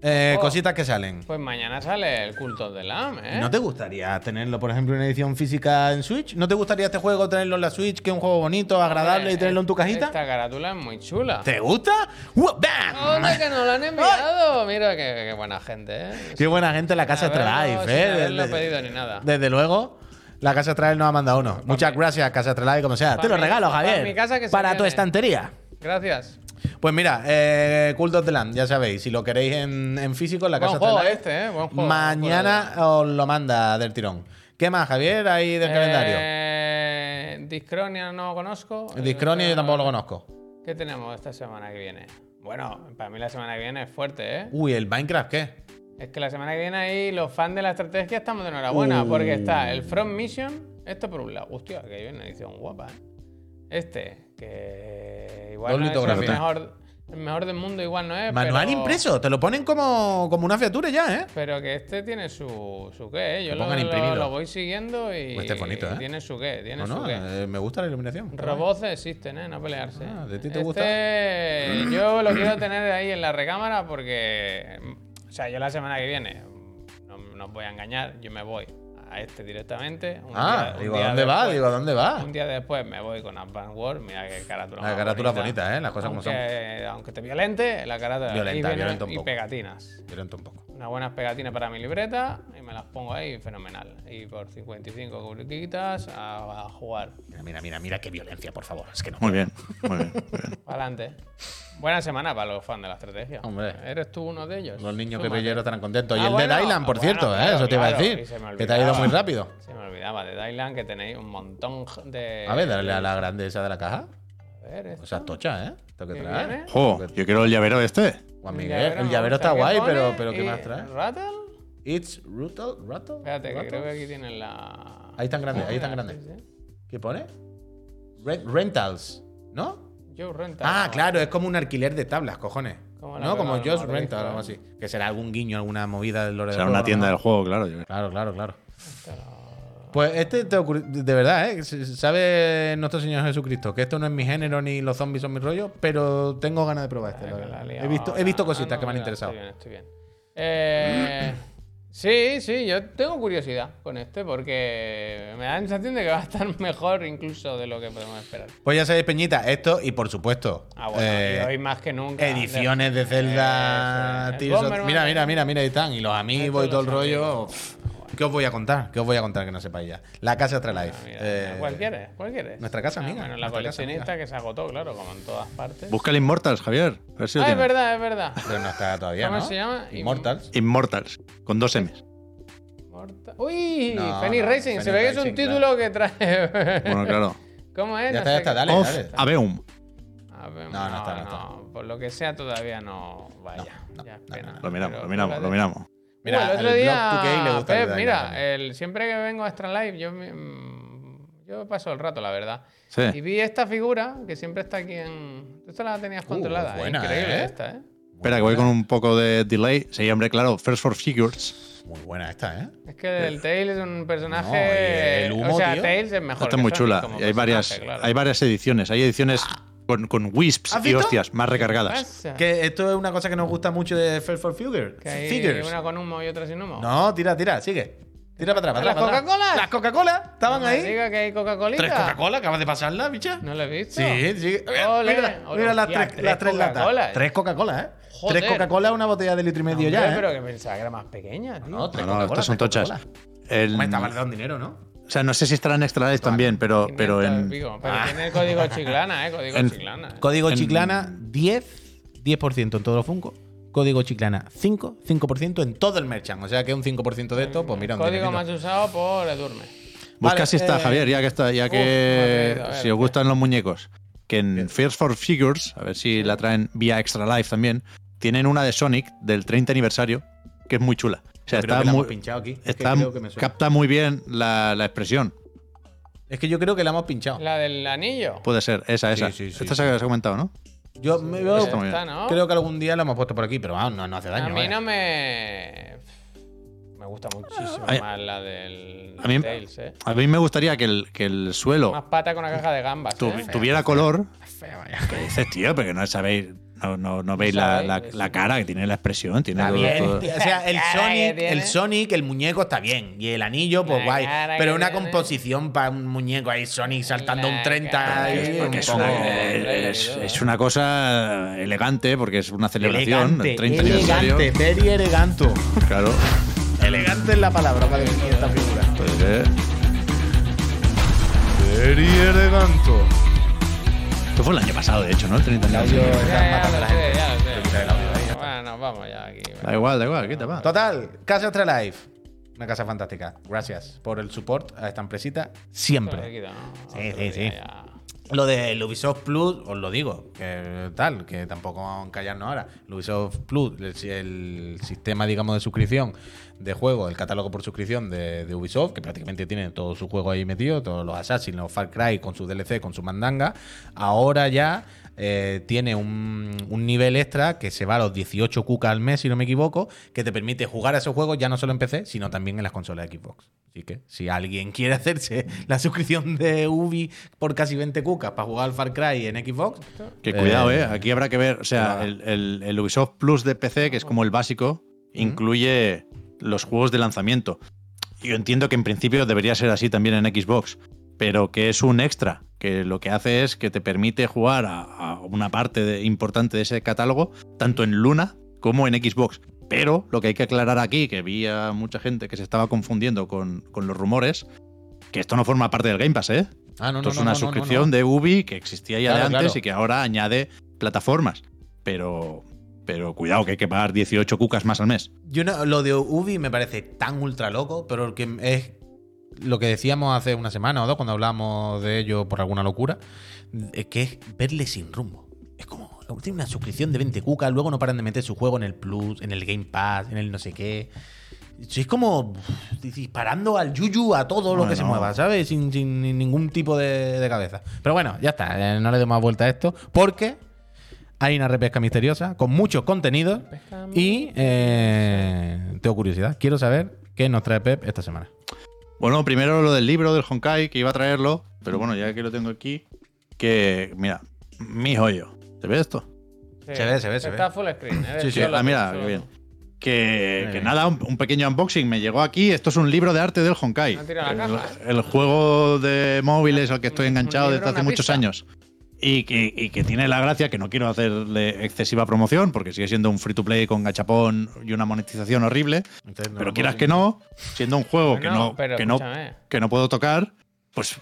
eh,
Oh.
cositas que salen.
Pues mañana sale el culto del Lam, ¿eh?
¿No te gustaría tenerlo, por ejemplo, en edición física en Switch? ¿No te gustaría este juego tenerlo en la Switch, que es un juego bonito, agradable, y tenerlo en tu cajita?
Esta carátula es muy chula.
¿Te gusta? ¡Uh, ¡Bam!
¡Hombre, que nos la han enviado! Mira qué, qué buena gente, ¿eh?
Qué buena gente la casa
Sin
Extra
haberlo-
Life,
sin
¿eh?
haberlo
Desde-
pedido ni nada.
Desde luego, la casa Extra Life nos ha mandado uno. Muchas gracias, casa Extra Life, como sea. Te lo regalo, Javier.
mi casa que
para tu
viene.
estantería.
Gracias.
Pues mira, eh, Cult of the Land, ya sabéis, si lo queréis en, en físico, en la
Buen
casa
juego
Life,
este, ¿eh? Buen juego.
mañana os lo manda del tirón. ¿Qué más, Javier, ahí del calendario?
Eh, Discronia no conozco.
El Discronia yo tampoco lo conozco.
¿Qué tenemos esta semana que viene? Bueno, para mí la semana que viene es fuerte, ¿eh?
Uy, el Minecraft, ¿qué?
Es que la semana que viene ahí los fans de la estrategia estamos de enhorabuena,
Uh.
porque está el Front Mission, esto por un lado, hostia, que viene una edición guapa, ¿eh? Este, que igual
Dos
no es el mejor, el mejor del mundo, igual no es.
Manual
pero-
impreso, te lo ponen como, como una fiatura ya, ¿eh?
Pero que este tiene su, su qué, ¿eh? Yo lo, lo- voy siguiendo y,
Pues este es bonito, ¿eh?
tiene su qué, tiene
No,
su
no,
qué.
eh, me gusta la iluminación.
Robots existen, ¿eh? No pelearse.
Ah, ¿de ti te
Este,
gusta?
Yo lo quiero tener ahí en la recámara porque. O sea, yo la semana que viene, no, no os voy a engañar, yo me voy a este directamente. un
Ah,
día- un
digo,
día
¿dónde va?
después-
Digo, ¿a dónde va?
Un día después me voy con Advance Wars. Mira qué carátula.
La
más
carátula bonita, ¿eh? Las cosas como son.
aunque, aunque te violente, la carátula.
Violenta,
y,
violenta un
y
poco.
pegatinas.
Violento un poco.
Unas buenas pegatinas para mi libreta y me las pongo ahí, fenomenal. Y por 55 cubriquitas a, a jugar.
Mira, mira, mira, mira qué violencia, por favor. Es que no.
Muy bien, muy bien. muy bien.
Adelante. Buena semana para los fans de la estrategia.
Hombre.
¿Eres tú uno de ellos?
Los niños
Súmate.
guerrilleros estarán contentos. y
Ah,
el
bueno,
Dead Island, por
bueno,
cierto, ¿eh?
claro,
eso te iba a decir. Que te ha ido muy rápido.
Se me olvidaba de Dylan que tenéis un montón de.
A ver, dale a la grandeza de la caja.
A ver, esto.
O sea, tocha, ¿eh? Esto que
¿Qué
trae.
viene?
Jo, yo quiero el llavero este.
Juan
El
Miguel, el llavero está
sea, ¿qué
guay,
pone?
pero, pero ¿qué más trae?
¿Rattle?
It's Rutal, Rattle.
Espérate, que
Rattle?
creo que aquí tienen la.
Ahí están grandes, ahí están
Ah,
grandes. ¿Qué pone? Re- rentals, ¿no?
Joe Renta.
Ah, claro, es como un alquiler de tablas, cojones. No, como
Madrid,
Rental o algo así. Que será algún guiño, alguna movida del lore
Será una tienda del juego, claro. yo-
Claro, claro, claro. Pues este, te ocurri- de verdad, ¿eh? Sabe nuestro Señor Jesucristo que esto no es mi género ni los zombies son mi rollo, pero tengo ganas de probar este. la
Ay, me
verdad.
la he
visto, he visto
Ah,
cositas
no,
que me han
mira,
interesado.
Estoy bien, estoy bien. Eh, sí, sí, yo tengo curiosidad con este porque me da la sensación de que va a estar mejor incluso de lo que podemos esperar.
Pues ya sabéis, Peñita, esto y por supuesto.
Ah, bueno,
eh,
y hoy más que nunca.
ediciones de Zelda.
Bomberman.
Mira, mira, mira, mira, ahí están. Y los amigos y todo el rollo.
amigos.
¿Qué os voy a contar? ¿Qué os voy a contar que no sepáis ya? La casa Astralife.
Ah, mira,
Eh,
¿Cuál quieres? ¿Cuál quieres?
nuestra casa
Ah,
amiga,
Bueno, la coleccionista que se agotó, claro, como en todas partes.
Busca el Immortals, Javier. A ver si lo
Ah, es verdad, es verdad.
Pero no está todavía,
¿Cómo
¿no?
se llama?
Immortals.
Immortals, con dos M's.
Morta- Uy,
No, no,
Racing. Se ve que es un
Racing,
título que trae.
Bueno, claro.
¿Cómo es?
Ya está, ya está, dale,
Of
dale.
Aveum.
Ver,
No, no está, no está.
Por lo que sea, todavía no. Vaya,
No,
ya pena.
Lo miramos,
Pero
lo miramos, lo miramos.
Mira,
Uh, el otro día,
Block 2K le gusta el
Pep,
Dead
mira, el, siempre que vengo a Extra Life, yo, me- mm, yo paso el rato, la verdad. Y
Sí.
vi esta figura que siempre está aquí en. Tú esta la tenías controlada.
Uh, buena,
Increíble
¿eh?
esta, ¿eh?
Espera, que voy con un poco de delay. Sí, hombre, claro. First for Figures.
Muy buena esta, ¿eh?
Es que el Tails es un personaje.
No, y el humo,
o sea,
tío.
Tails es mejor.
Esta es muy chula. Y hay varias,
claro.
hay varias ediciones. Hay ediciones con, con wisps
¿Has
y hostias más recargadas.
Que esto es una cosa que nos gusta mucho de Fair for Figure.
Que hay
Figures.
una con humo y otra sin humo.
No, tira, tira, sigue. Tira para atrás, para
¿Las
atrás. para atrás.
Coca-Colas?
Las Coca-Cola estaban
No me
ahí.
diga que hay Coca-Cola.
Tres Coca-Cola, acabas de pasarla, bicha.
¿No lo he visto?
Sí, sí. Mira,
Ole,
mira,
ole,
mira las tres,
tres
las tres latas. Tres Coca-Cola, ¿eh?
Joder.
Tres Coca-Cola, una botella de litro y medio ya, ¿eh?
pero que pensaba que era más pequeña, tío.
No, tres
No, no,
Coca-Cola,
estas son tochas.
Coca-Cola.
El-
vale un dinero, ¿no?
O sea, no sé si estará en Extra Life también, pero, pero
500 y
en,
pico. Pero
Ah.
tiene el código chiclana, ¿eh? Código
En-
chiclana. ¿eh?
Código
En-
Chiclana 10, 10% en todos los Funko. Código Chiclana 5, 5% en todo el merchant. O sea que un 5% de esto, pues mira, un
Código
dinerito.
más usado por Edurme.
Busca
Vale,
si está,
eh,
Javier, ya que está, ya que si
ver,
os gustan los muñecos, que en First for Figures, a ver si la traen vía Extra Life también, tienen una de Sonic del 30 aniversario, que es muy chula. O sea, está muy,
hemos pinchado aquí. Es que
está-
creo que me suena.
capta muy bien la, la expresión.
Es que yo creo que la hemos pinchado.
La del anillo.
Puede ser, esa, esa.
Sí, sí, sí,
Esta
sí.
se ha se ha comentado, ¿no?
Yo creo que algún día la hemos puesto por aquí, pero vamos, no, no hace daño.
a mí
vaya.
no me. Me gusta muchísimo
A mí-
más la del
a mí-
Tails, ¿eh?
A mí me gustaría que el, que el
Más
suelo
pata con una caja de gambas,
tu-
¿eh?
tuviera color.
Fea, vaya.
¿Qué dices, tío? Porque no sabéis, no, no, no veis la, la- cara que tiene la expresión. Tiene todo-
bien.
todo-
O sea, el Sonic, el Sonic, el muñeco está bien. Y el anillo, pues
La
guay. Pero una
tiene.
composición para un muñeco ahí, Sonic saltando
La
un 30
cara
y un
es una, es, es una cosa elegante, porque es una celebración.
Elegante,
el 30 aniversario.
elegante, very eleganto.
Claro.
Elegante es la palabra para definir esta figura.
Pues, eh,
Very eleganto.
Esto fue el año pasado, de hecho, ¿no? El 30
El audio
aniversario.
está
Ya, ya
matando a
lo
la
sé,
gente.
ya lo sé.
Quita el audio de está.
Bueno, vamos ya aquí.
Da igual, da igual, ¿qué te va?
Total, Casa Astralife. Una casa fantástica. Gracias por el support a esta empresita. Siempre. Sí, sí, sí. Lo de Ubisoft Plus, os lo digo, que tal, que tampoco vamos a callarnos ahora. El Ubisoft Plus, el, el sistema, digamos, de suscripción de juegos, el catálogo por suscripción de, Ubisoft, que prácticamente tiene todo su juego ahí metido, todos los Assassin's, los Far Cry con su DLC, con su mandanga, ahora ya eh, tiene un, un nivel extra que se va a los 18 cucas al mes, si no me equivoco, que te permite jugar a esos juegos ya no solo en PC, sino también en las consolas de Xbox. Así que si alguien quiere hacerse la suscripción de Ubi por casi 20 cucas para jugar al Far Cry en Xbox,
Que cuidado,
Eh,
¿eh? Aquí habrá que ver. O sea,
va.
el, el- el Ubisoft Plus de PC, que es como el básico, incluye los juegos de lanzamiento. Yo entiendo que en principio debería ser así también en Xbox, pero que es un extra, que lo que hace es que te permite jugar a, a una parte de- importante de ese catálogo, tanto en Luna como en Xbox. Pero lo que hay que aclarar aquí, que vi a mucha gente que se estaba confundiendo con, con los rumores, que esto no forma parte del Game Pass, ¿eh?
Ah, no,
Esto
no,
es
no,
una
no, no,
suscripción
no.
de Ubi que existía ya
Claro,
de antes
claro.
y que ahora añade plataformas. Pero, pero cuidado, que hay que pagar 18 cucas más al mes.
Yo no- lo de Ubi me parece tan ultra loco, pero que es lo que decíamos hace una semana o dos cuando hablamos de ello por alguna locura, es que es verle sin rumbo. Es como, tiene una suscripción de 20 cucas, luego no paran de meter su juego en el Plus, en el Game Pass, en el no sé qué. Es como disparando al yuyu a todo lo que se mueva, ¿sabes? Sin, sin ningún tipo de, de cabeza. Pero bueno, ya está, eh, no le demos más vuelta a esto, porque hay una repesca misteriosa con muchos contenidos y eh, tengo curiosidad. Quiero saber qué nos trae Pep esta semana.
Bueno, primero lo del libro del Honkai, que iba a traerlo, pero bueno, ya que lo tengo aquí, que, mira, mi joyo. ¿Se ve esto?
Sí.
Se ve, se ve, se
Está
ve.
full screen. ¿eh?
Sí, sí.
Ah, mira, qué bien. Que, nada, un, un pequeño unboxing me llegó aquí. Esto es un libro de arte del Honkai.
Me ha tirado la
el, el juego de móviles al que estoy enganchado desde hace muchos
pista.
años. Y que, y que tiene la gracia que no quiero hacerle excesiva promoción porque sigue siendo un free to play con gachapón y una monetización horrible. Pero quieras que no, siendo un juego que, no,
pero
que, no, que no puedo tocar, pues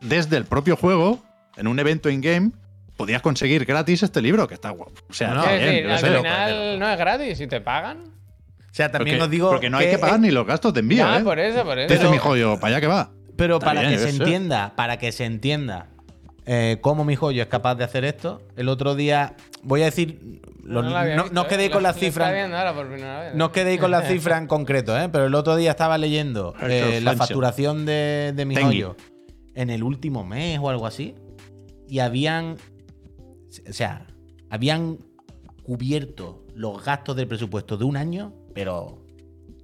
desde el propio juego, en un evento in-game, podías conseguir gratis este libro, que está guapo. O sea,
No,
bien,
decir, al
sé.
loco,
final no es gratis si te pagan.
O sea, también
Porque-
os digo.
Porque no hay que pagar ni los gastos de envío,
Ya,
¿eh?
por eso, por eso.
Pero-
mi joyo, para allá que va.
Pero
Está
para
bien,
que se entienda, para que se entienda eh, cómo mi joyo es capaz de hacer esto, el otro día, voy a decir, no, no os quedéis con las cifras. No os quedéis con las cifras en concreto, ¿eh? pero el otro día estaba leyendo eh, la facturación de, de mi joyo en el último mes o algo así. Y habían. O sea, habían cubierto los gastos del presupuesto de un año, pero.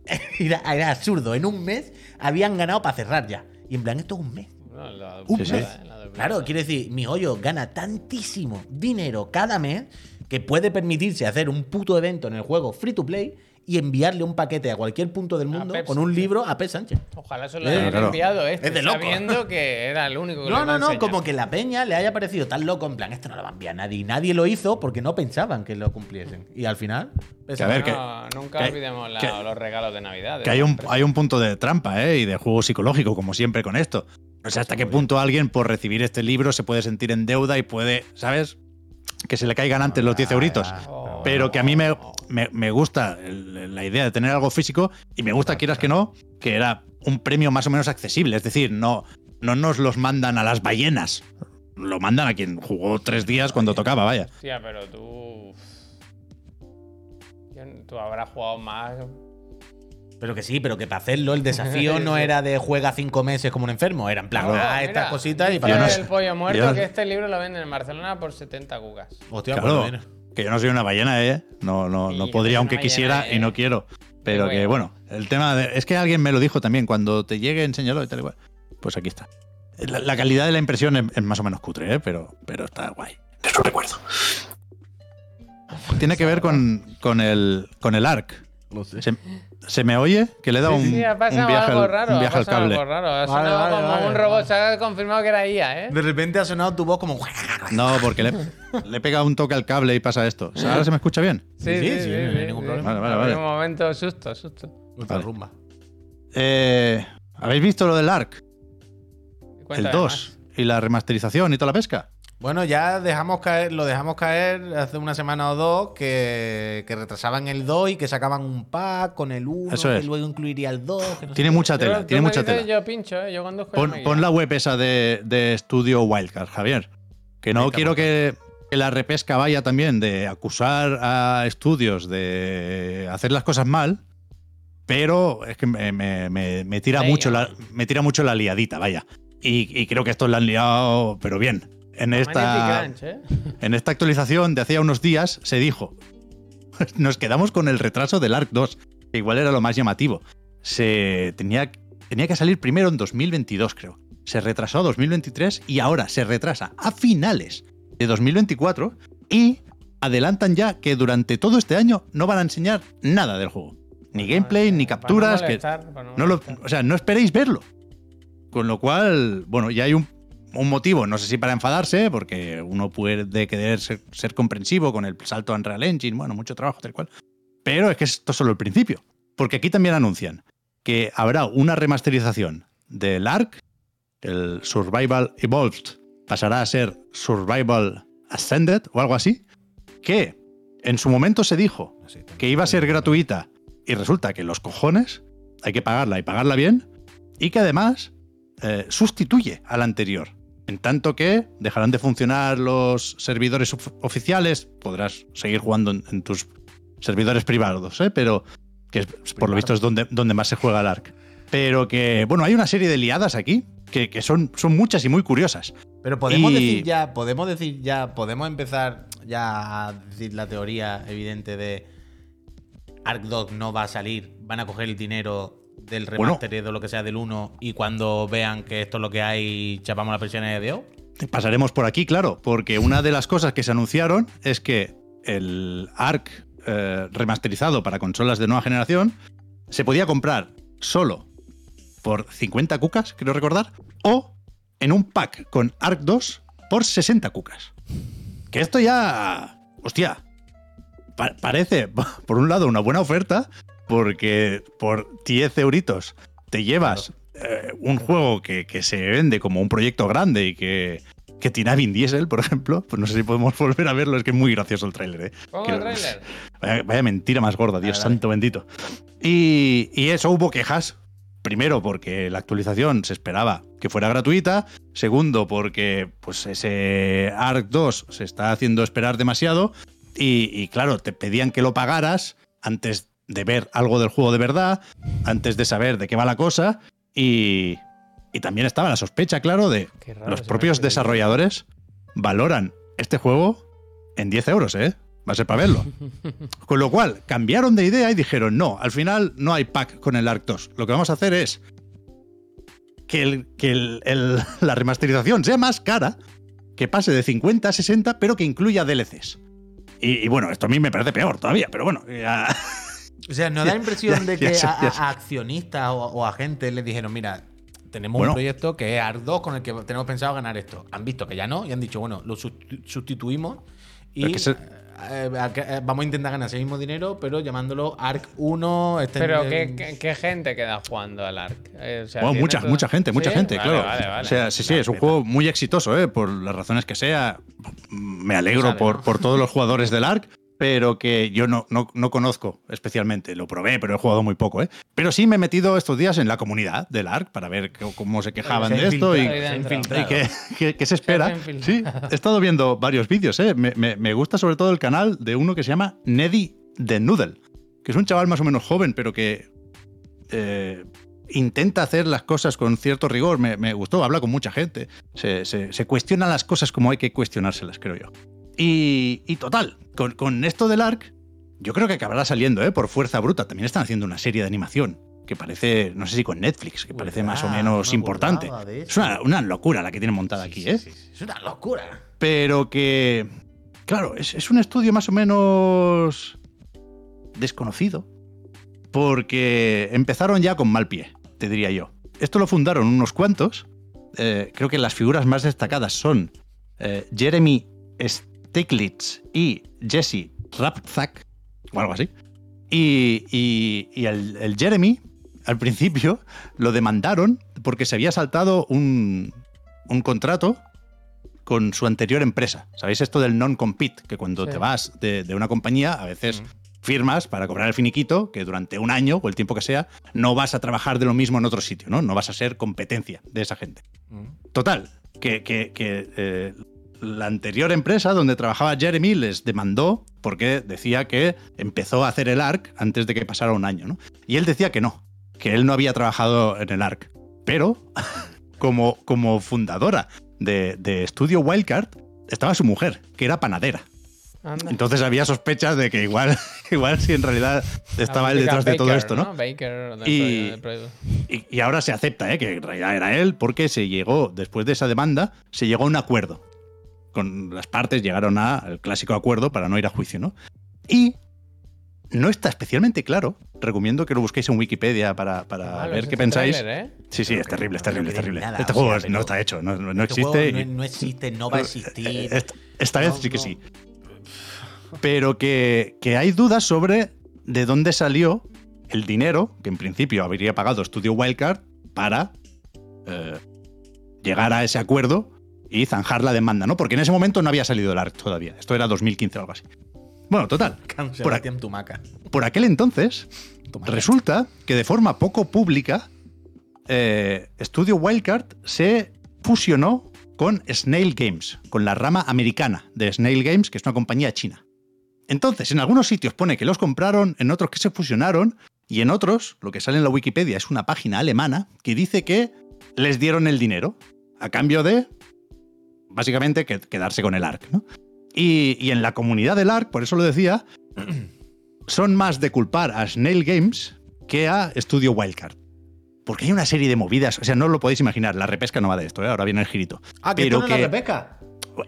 Era, era absurdo. En un mes habían ganado para cerrar ya. Y en plan, esto es un mes.
No, la
Un mes. Claro, quiero decir, mi hoyo gana tantísimo dinero cada mes que puede permitirse hacer un puto evento en el juego free to play y enviarle un paquete a cualquier punto del mundo con un libro a Pep Sánchez.
Ojalá se lo
Eh,
hayan
claro.
enviado este,
Es de loco.
sabiendo que era el único que
No, no, no,
enseñar.
como que la peña le haya parecido tan loco, en plan, esto no lo va a enviar nadie. Y nadie lo hizo porque no pensaban que lo cumpliesen. Y al final.
Que a ver,
No, nunca
que-
olvidemos la-
que-
los regalos de Navidad. de
Que hay un, hay un punto de trampa, ¿eh? Y de juego psicológico, como siempre con esto. No sé hasta qué punto alguien, por recibir este libro, se puede sentir en deuda y puede, ¿sabes? Que se le caigan antes los 10 euritos.
Oh.
Pero que a mí me, me, me gusta la idea de tener algo físico y me gusta, quieras que no, que era un premio más o menos accesible. Es decir, no, no nos los mandan a las ballenas. Lo mandan a quien jugó tres días cuando tocaba, vaya.
Hostia, pero tú. Tú habrás jugado más.
Pero que sí, pero que para hacerlo el desafío no era de juega cinco meses como un enfermo. Era en plan,
No,
ah,
mira,
estas cositas y para
Yo no
el pollo muerto que este libro lo venden en Barcelona por 70 cucas.
Hostia,
Claro,
pues
que yo no soy una ballena, ¿eh? No, no,
Sí,
no podría, aunque quisiera, y no
¿eh?
quiero. Pero que,
bueno.
el tema de. Es que alguien me lo dijo también, cuando te llegue, enséñalo y tal y cual. Pues aquí está. La, la calidad de la impresión es, es más o menos cutre, ¿eh? Pero, pero está guay. Eso recuerdo. Tiene que ver con, con el, con el ARC. Se, se me oye que le he dado un,
Sí, ha
un
pasado
viaje,
algo
al,
raro.
un
ha
viaje al
pasado
cable.
algo raro. Ha
Vale,
sonado
vale,
como
vale,
un
vale.
robot. Se ha confirmado que era IA, ¿eh?
De repente ha sonado tu voz como.
No, porque le, le he pegado un toque al cable y pasa esto. ¿Ahora se me escucha bien?
Sí, sí, sí, no hay ningún problema.
Vale, vale,
Ha
vale.
Un momento, susto, susto.
Ultra
Vale.
rumba.
Eh, ¿Habéis visto lo del ARC? El
Cuéntame
2 y la remasterización y toda la pesca.
Bueno, ya dejamos caer, lo dejamos caer hace una semana o dos que, que retrasaban el 2 y que sacaban un pack con el 1
Eso
que
es.
luego incluiría el 2. que no sé
Tiene mucha tela,
Yo-
tiene mucha
dices,
tela.
Yo pincho, ¿eh? Yo conduzco
Pon, pon la web esa de, de estudio Wildcard, Javier. Que no quiero
por
que, que la repesca vaya también de acusar a estudios de hacer las cosas mal, pero es que me, me- me- me tira, mucho la, me tira mucho la liadita, vaya. Y, y creo que estos la han liado, pero bien. En esta,
¿eh?
en esta actualización de hacía unos días se dijo, nos quedamos con el retraso del ARC 2, que igual era lo más llamativo. Se tenía, tenía que salir primero en 2022, creo. Se retrasó a 2023 y ahora se retrasa a finales de 2024 y adelantan ya que durante todo este año no van a enseñar nada del juego. Ni gameplay, ni
no
capturas, que
no
lo- o sea, no esperéis verlo. Con lo cual, bueno, ya hay un, un motivo, no sé si para enfadarse, porque uno puede querer ser, ser comprensivo con el salto a Unreal Engine, bueno, mucho trabajo, tal cual. Pero es que esto es solo el principio. Porque aquí también anuncian que habrá una remasterización del ARC, el Survival Evolved pasará a ser Survival Ascended o algo así, que en su momento se dijo que iba a ser gratuita y resulta que los cojones hay que pagarla y pagarla bien y que además eh, sustituye a la anterior. En tanto que dejarán de funcionar los servidores of- oficiales, podrás seguir jugando en, en tus servidores privados, ¿eh? pero que es- por lo visto es donde, donde más se juega el ARC. Pero que, bueno, hay una serie de liadas aquí que, que son, son muchas y muy curiosas.
Pero podemos
Y-
decir ya, podemos decir ya, podemos empezar ya a decir la teoría evidente de ArcDog no va a salir, van a coger el dinero del
Bueno.
remaster de lo que sea del 1 y cuando vean que esto es lo que hay, chapamos la presión de O.
Pasaremos por aquí, claro, porque una de las cosas que se anunciaron es que el ARC eh, remasterizado para consolas de nueva generación se podía comprar solo por 50 cucas, creo recordar, o en un pack con ARC 2 por 60 cucas. Que esto ya. Hostia. pa- parece, por un lado, una buena oferta, porque por 10 euritos te llevas eh, un juego que, que se vende como un proyecto grande y que, que tiene a Vin Diesel, por ejemplo. Pues no sé si podemos volver a verlo, es que es muy gracioso el tráiler, ¿eh? Que-
el tráiler.
Vaya, vaya mentira más gorda, Dios santo bendito. Y, y eso hubo quejas. Primero, porque la actualización se esperaba que fuera gratuita. Segundo, porque pues ese ARC 2 se está haciendo esperar demasiado. Y, y, claro, te pedían que lo pagaras antes de ver algo del juego de verdad, antes de saber de qué va la cosa. Y, y también estaba la sospecha, claro, de
raro
los propios desarrolladores valoran este juego en 10 euros, ¿eh? Va a ser para verlo. Con lo cual, cambiaron de idea y dijeron, no, al final no hay pack con el ARC 2. Lo que vamos a hacer es que, el- que el- el- la remasterización sea más cara, que pase de 50 a 60, pero que incluya DLCs. Y, y bueno, esto a mí me parece peor todavía, pero bueno, ya-
O sea, ¿no da
Ya-
impresión de que a, accionistas o, o a gente les dijeron, mira, tenemos
Bueno.
un proyecto que es ARC 2 con el que tenemos pensado ganar esto? Han visto que ya no y han dicho, bueno, lo sustitu- sustituimos y eh, eh, vamos a intentar ganar ese mismo dinero, pero llamándolo ARC 1. este-
Pero ¿qué, qué, qué gente queda jugando al ARC? Eh, o sea,
Bueno,
¿tiene
mucha,
todo-
mucha gente, mucha
¿Sí?
gente,
Vale,
claro.
Vale, vale.
O sea, sí, sí,
La
es un juego muy exitoso, ¿eh? por las razones que sea. Me alegro por, por todos los jugadores del ARC, pero que yo no, no, no conozco especialmente. Lo probé, pero he jugado muy poco. ¿eh? Pero sí me he metido estos días en la comunidad del ARC para ver cómo se quejaban
Se
de esto y,
y
qué, qué- qué se espera.
Se
Sí, he estado viendo varios vídeos. ¿eh? Me, me- me gusta sobre todo el canal de uno que se llama Neddy the Noodle, que es un chaval más o menos joven, pero que eh, intenta hacer las cosas con cierto rigor. Me, me gustó, habla con mucha gente. Se, se, se cuestionan las cosas como hay que cuestionárselas, creo yo. Y, y total, con, con esto del ARC, yo creo que acabará saliendo, ¿eh? por fuerza bruta. También están haciendo una serie de animación que parece, no sé si con Netflix, que parece más o menos
No me
importante. Es una, una locura la que tienen montada aquí, ¿eh?
sí, sí, Es una locura.
pero que, claro, es, es un estudio más o menos desconocido, porque empezaron ya con mal pie, te diría yo. Esto lo fundaron unos cuantos, eh, creo que las figuras más destacadas son eh, Jeremy Stiglitz y Jesse Rapzak, o algo así. Y, y- y el, el Jeremy, al principio, lo demandaron porque se había saltado un, un contrato con su anterior empresa. ¿Sabéis esto del non-compete? Que cuando
Sí.
te vas de, de una compañía, a veces firmas para cobrar el finiquito, que durante un año o el tiempo que sea, no vas a trabajar de lo mismo en otro sitio, ¿no? No vas a ser competencia de esa gente. Total, que, que- que, eh, la anterior empresa donde trabajaba Jeremy les demandó porque decía que empezó a hacer el ARC antes de que pasara un año, ¿no? Y él decía que no, que él no había trabajado en el ARC. Pero, como, como fundadora de, de Estudio Wildcard, estaba su mujer, que era panadera.
Anda.
Entonces había sospechas de que igual, igual si en realidad estaba él detrás de todo esto, ¿no?
Baker
Y-. Y, y ahora se acepta, ¿eh? que en realidad era él, porque se llegó, después de esa demanda, se llegó a un acuerdo. Con las partes llegaron al clásico acuerdo para no ir a juicio, ¿no? Y no está especialmente claro. Recomiendo que lo busquéis en Wikipedia para, para
Malo
ver qué pensáis.
¿eh?
Sí, sí, es terrible, es terrible, es
no
terrible.
nada,
este
o
juego
sea,
no está hecho, no, no
Este
existe.
juego
y-
no, existe, no va a existir.
Esta, esta vez sí que
no.
sí. Pero que, que hay dudas sobre de dónde salió el dinero que en principio habría pagado Studio Wildcard para eh, llegar a ese acuerdo y zanjar la demanda, ¿no? Porque en ese momento no había salido el ARC todavía. Esto era 2015 o algo así. Bueno, total. Por,
Tumaca.
por aquel entonces, resulta que de forma poco pública, eh, Studio Wildcard se fusionó con Snail Games, con la rama americana de Snail Games, que es una compañía china. Entonces, en algunos sitios pone que los compraron, en otros que se fusionaron, y en otros, lo que sale en la Wikipedia es una página alemana que dice que les dieron el dinero a cambio de, básicamente, que- quedarse con el ARC. ¿no? Y, y en la comunidad del ARC, por eso lo decía, son más de culpar a Snail Games que a Studio Wildcard. Porque hay una serie de movidas, o sea, no lo podéis imaginar, la repesca no va de esto, ¿eh? ahora viene el girito.
Ah, que
Pero
es
que-
la repesca.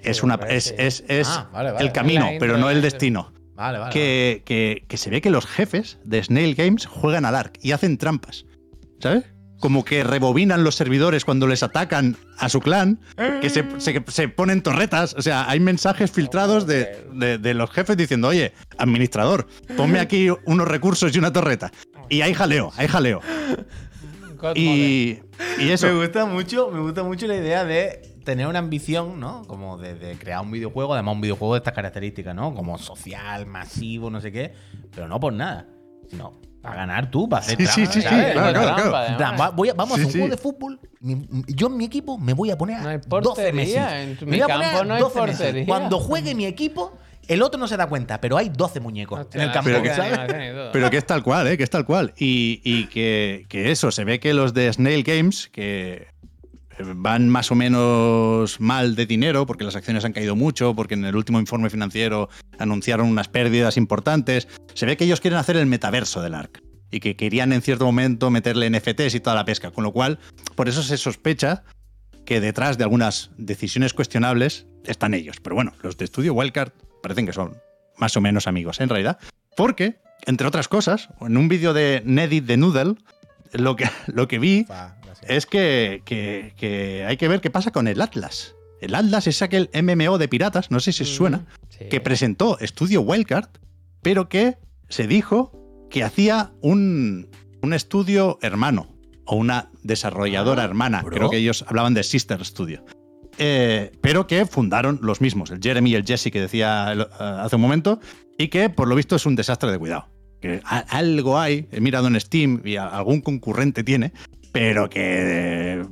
Es, una, es, es, es
Ah, vale, vale.
el camino, pero no el destino.
Vale, vale.
Que, que- que se ve que los jefes de Snail Games juegan al ARC y hacen trampas. ¿Sabes? Como que rebobinan los servidores cuando les atacan a su clan, que se, se- se ponen torretas. O sea, hay mensajes filtrados de, de- de los jefes diciendo, oye, administrador, ponme aquí unos recursos y una torreta. Y hay jaleo, hay jaleo. Y, y eso.
Me gusta mucho, me gusta mucho la idea de tener una ambición, ¿no? Como de, de crear un videojuego, además un videojuego de estas características, ¿no? Como social, masivo, no sé qué, pero no por nada, sino para ganar tú, para hacer
Sí, sí,
trampa,
sí, sí,
¿sabes?
claro, claro,
Trampa,
claro.
va- voy a- vamos
Sí,
a hacer un
sí.
juego de fútbol. mi- yo en mi equipo me voy a poner
No hay
12
portería,
meses.
en tu-
Me
mi
voy a poner
campo no hay
12 meses. Cuando juegue mi equipo, el otro no se da cuenta, pero hay 12 muñecos
Hostia,
en el campo,
Pero que-. Pero que es tal cual, ¿eh? Que es tal cual. Y, y que, que eso, se ve que los de Snail Games, que van más o menos mal de dinero, porque las acciones han caído mucho, porque en el último informe financiero anunciaron unas pérdidas importantes, se ve que ellos quieren hacer el metaverso del ARC. Y que querían en cierto momento meterle NFTs y toda la pesca. Con lo cual, por eso se sospecha que detrás de algunas decisiones cuestionables están ellos. Pero bueno, los de Studio Wildcard parecen que son más o menos amigos, en realidad. Porque, entre otras cosas, en un vídeo de Nedit de Noodle, lo que, lo que vi. Es que, que- que hay que ver qué pasa con el Atlas. El Atlas es aquel MMO de piratas, no sé si os suena,
Sí.
que presentó Studio Wildcard, pero que se dijo que hacía un, un estudio hermano o una desarrolladora
Ah,
hermana.
bro.
Creo que ellos hablaban de Sister Studio. Eh, pero que fundaron los mismos, el Jeremy y el Jesse que decía el- eh, hace un momento, y que por lo visto es un desastre de cuidado. Que a- algo hay, he mirado en Steam y a- algún concurrente tiene, pero que eh,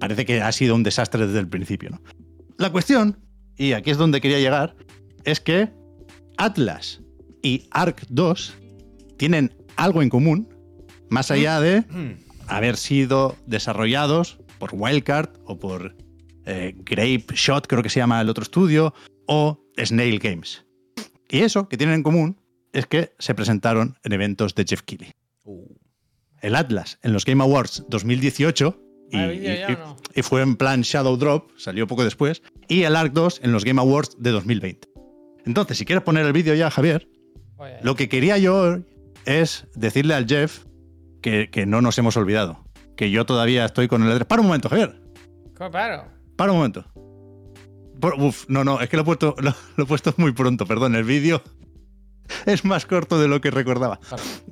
parece que ha sido un desastre desde el principio. ¿no? La cuestión, y aquí es donde quería llegar, es que Atlas y Arc 2 tienen algo en común, más allá de haber sido desarrollados por Wildcard o por eh, Grape Shot, creo que se llama el otro estudio, o Snail Games. Y eso que tienen en común es que se presentaron en eventos de Jeff Keighley. El Atlas en los Game Awards 2018 y, fue en plan Shadow Drop, salió poco después, y el Arc 2 en los Game Awards de 2020. Entonces, si quieres poner el vídeo ya, Javier,
Oye,
lo que quería yo es decirle al Jeff que, que no nos hemos olvidado. Que yo todavía estoy con el E3. Para un momento, Javier.
Claro.
Para un momento. Uf, no, no, es que lo he puesto, lo, lo he puesto muy pronto, perdón. El vídeo es más corto de lo que recordaba.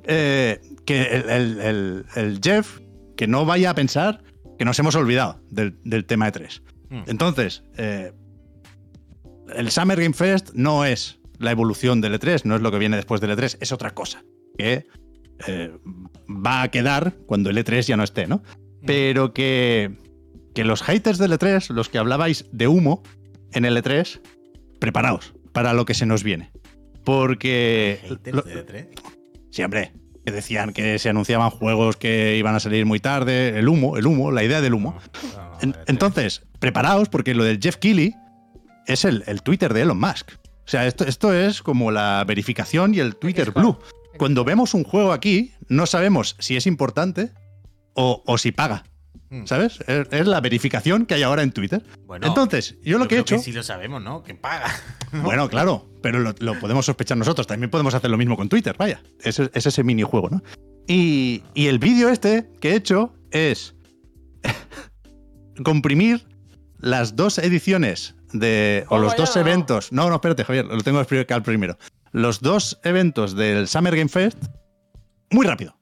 Eh, que el, el- el- el Jeff, que no vaya a pensar que nos hemos olvidado del, del tema E3.
Hmm.
Entonces, eh, el Summer Game Fest no es la evolución del E3, no es lo que viene después del E3, es otra cosa. Que eh, va a quedar cuando el E3 ya no esté, ¿no? Pero que, que los haters del E3, los que hablabais de humo en el E3, preparaos para lo que se nos viene. Porque...
haters
lo-
de E3.
Sí, hombre, que decían que se anunciaban juegos que iban a salir muy tarde, el humo, el humo, la idea del humo.
E3.
entonces, preparaos porque lo del Jeff Keighley es el, el Twitter de Elon Musk. O sea, esto, esto es como la verificación y el Twitter Blue. Cuando vemos un juego aquí, no sabemos si es importante o, o si paga.
Hmm.
¿Sabes? Es, es la verificación que hay ahora en Twitter.
Bueno,
Entonces, yo lo que he hecho.
sí lo sabemos, ¿no? Que paga.
Bueno, claro, pero lo, lo podemos sospechar nosotros. También podemos hacer lo mismo con Twitter, vaya. Es, es ese minijuego, ¿no? Y, y el vídeo este que he hecho es comprimir las dos ediciones de. o
¿Cómo
los dos
no?
eventos. No, no, espérate, Javier, lo tengo que explicar primero. los dos eventos del Summer Game Fest muy rápido.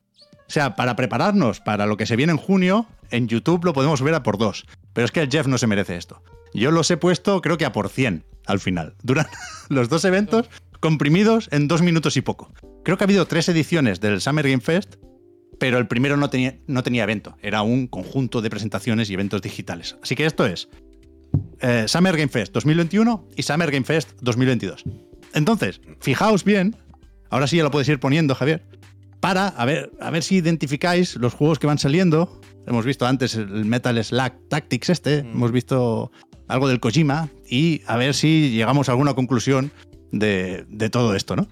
O sea, para prepararnos para lo que se viene en junio, en YouTube lo podemos ver a por dos. Pero es que el Jeff no se merece esto. Yo los he puesto, creo que a por 100 al final. Duran los dos eventos comprimidos en dos minutos y poco. Creo que ha habido tres ediciones del Summer Game Fest, pero el primero no tenía, no tenía evento. Era un conjunto de presentaciones y eventos digitales. Así que esto es eh, Summer Game Fest 2021 y Summer Game Fest 2022. Entonces, fijaos bien, ahora sí ya lo puedes ir poniendo, Javier, para a ver, a ver si identificáis los juegos que van saliendo. Hemos visto antes el Metal Slack Tactics este, hemos visto algo del Kojima y a ver si llegamos a alguna conclusión de, de todo esto, ¿no?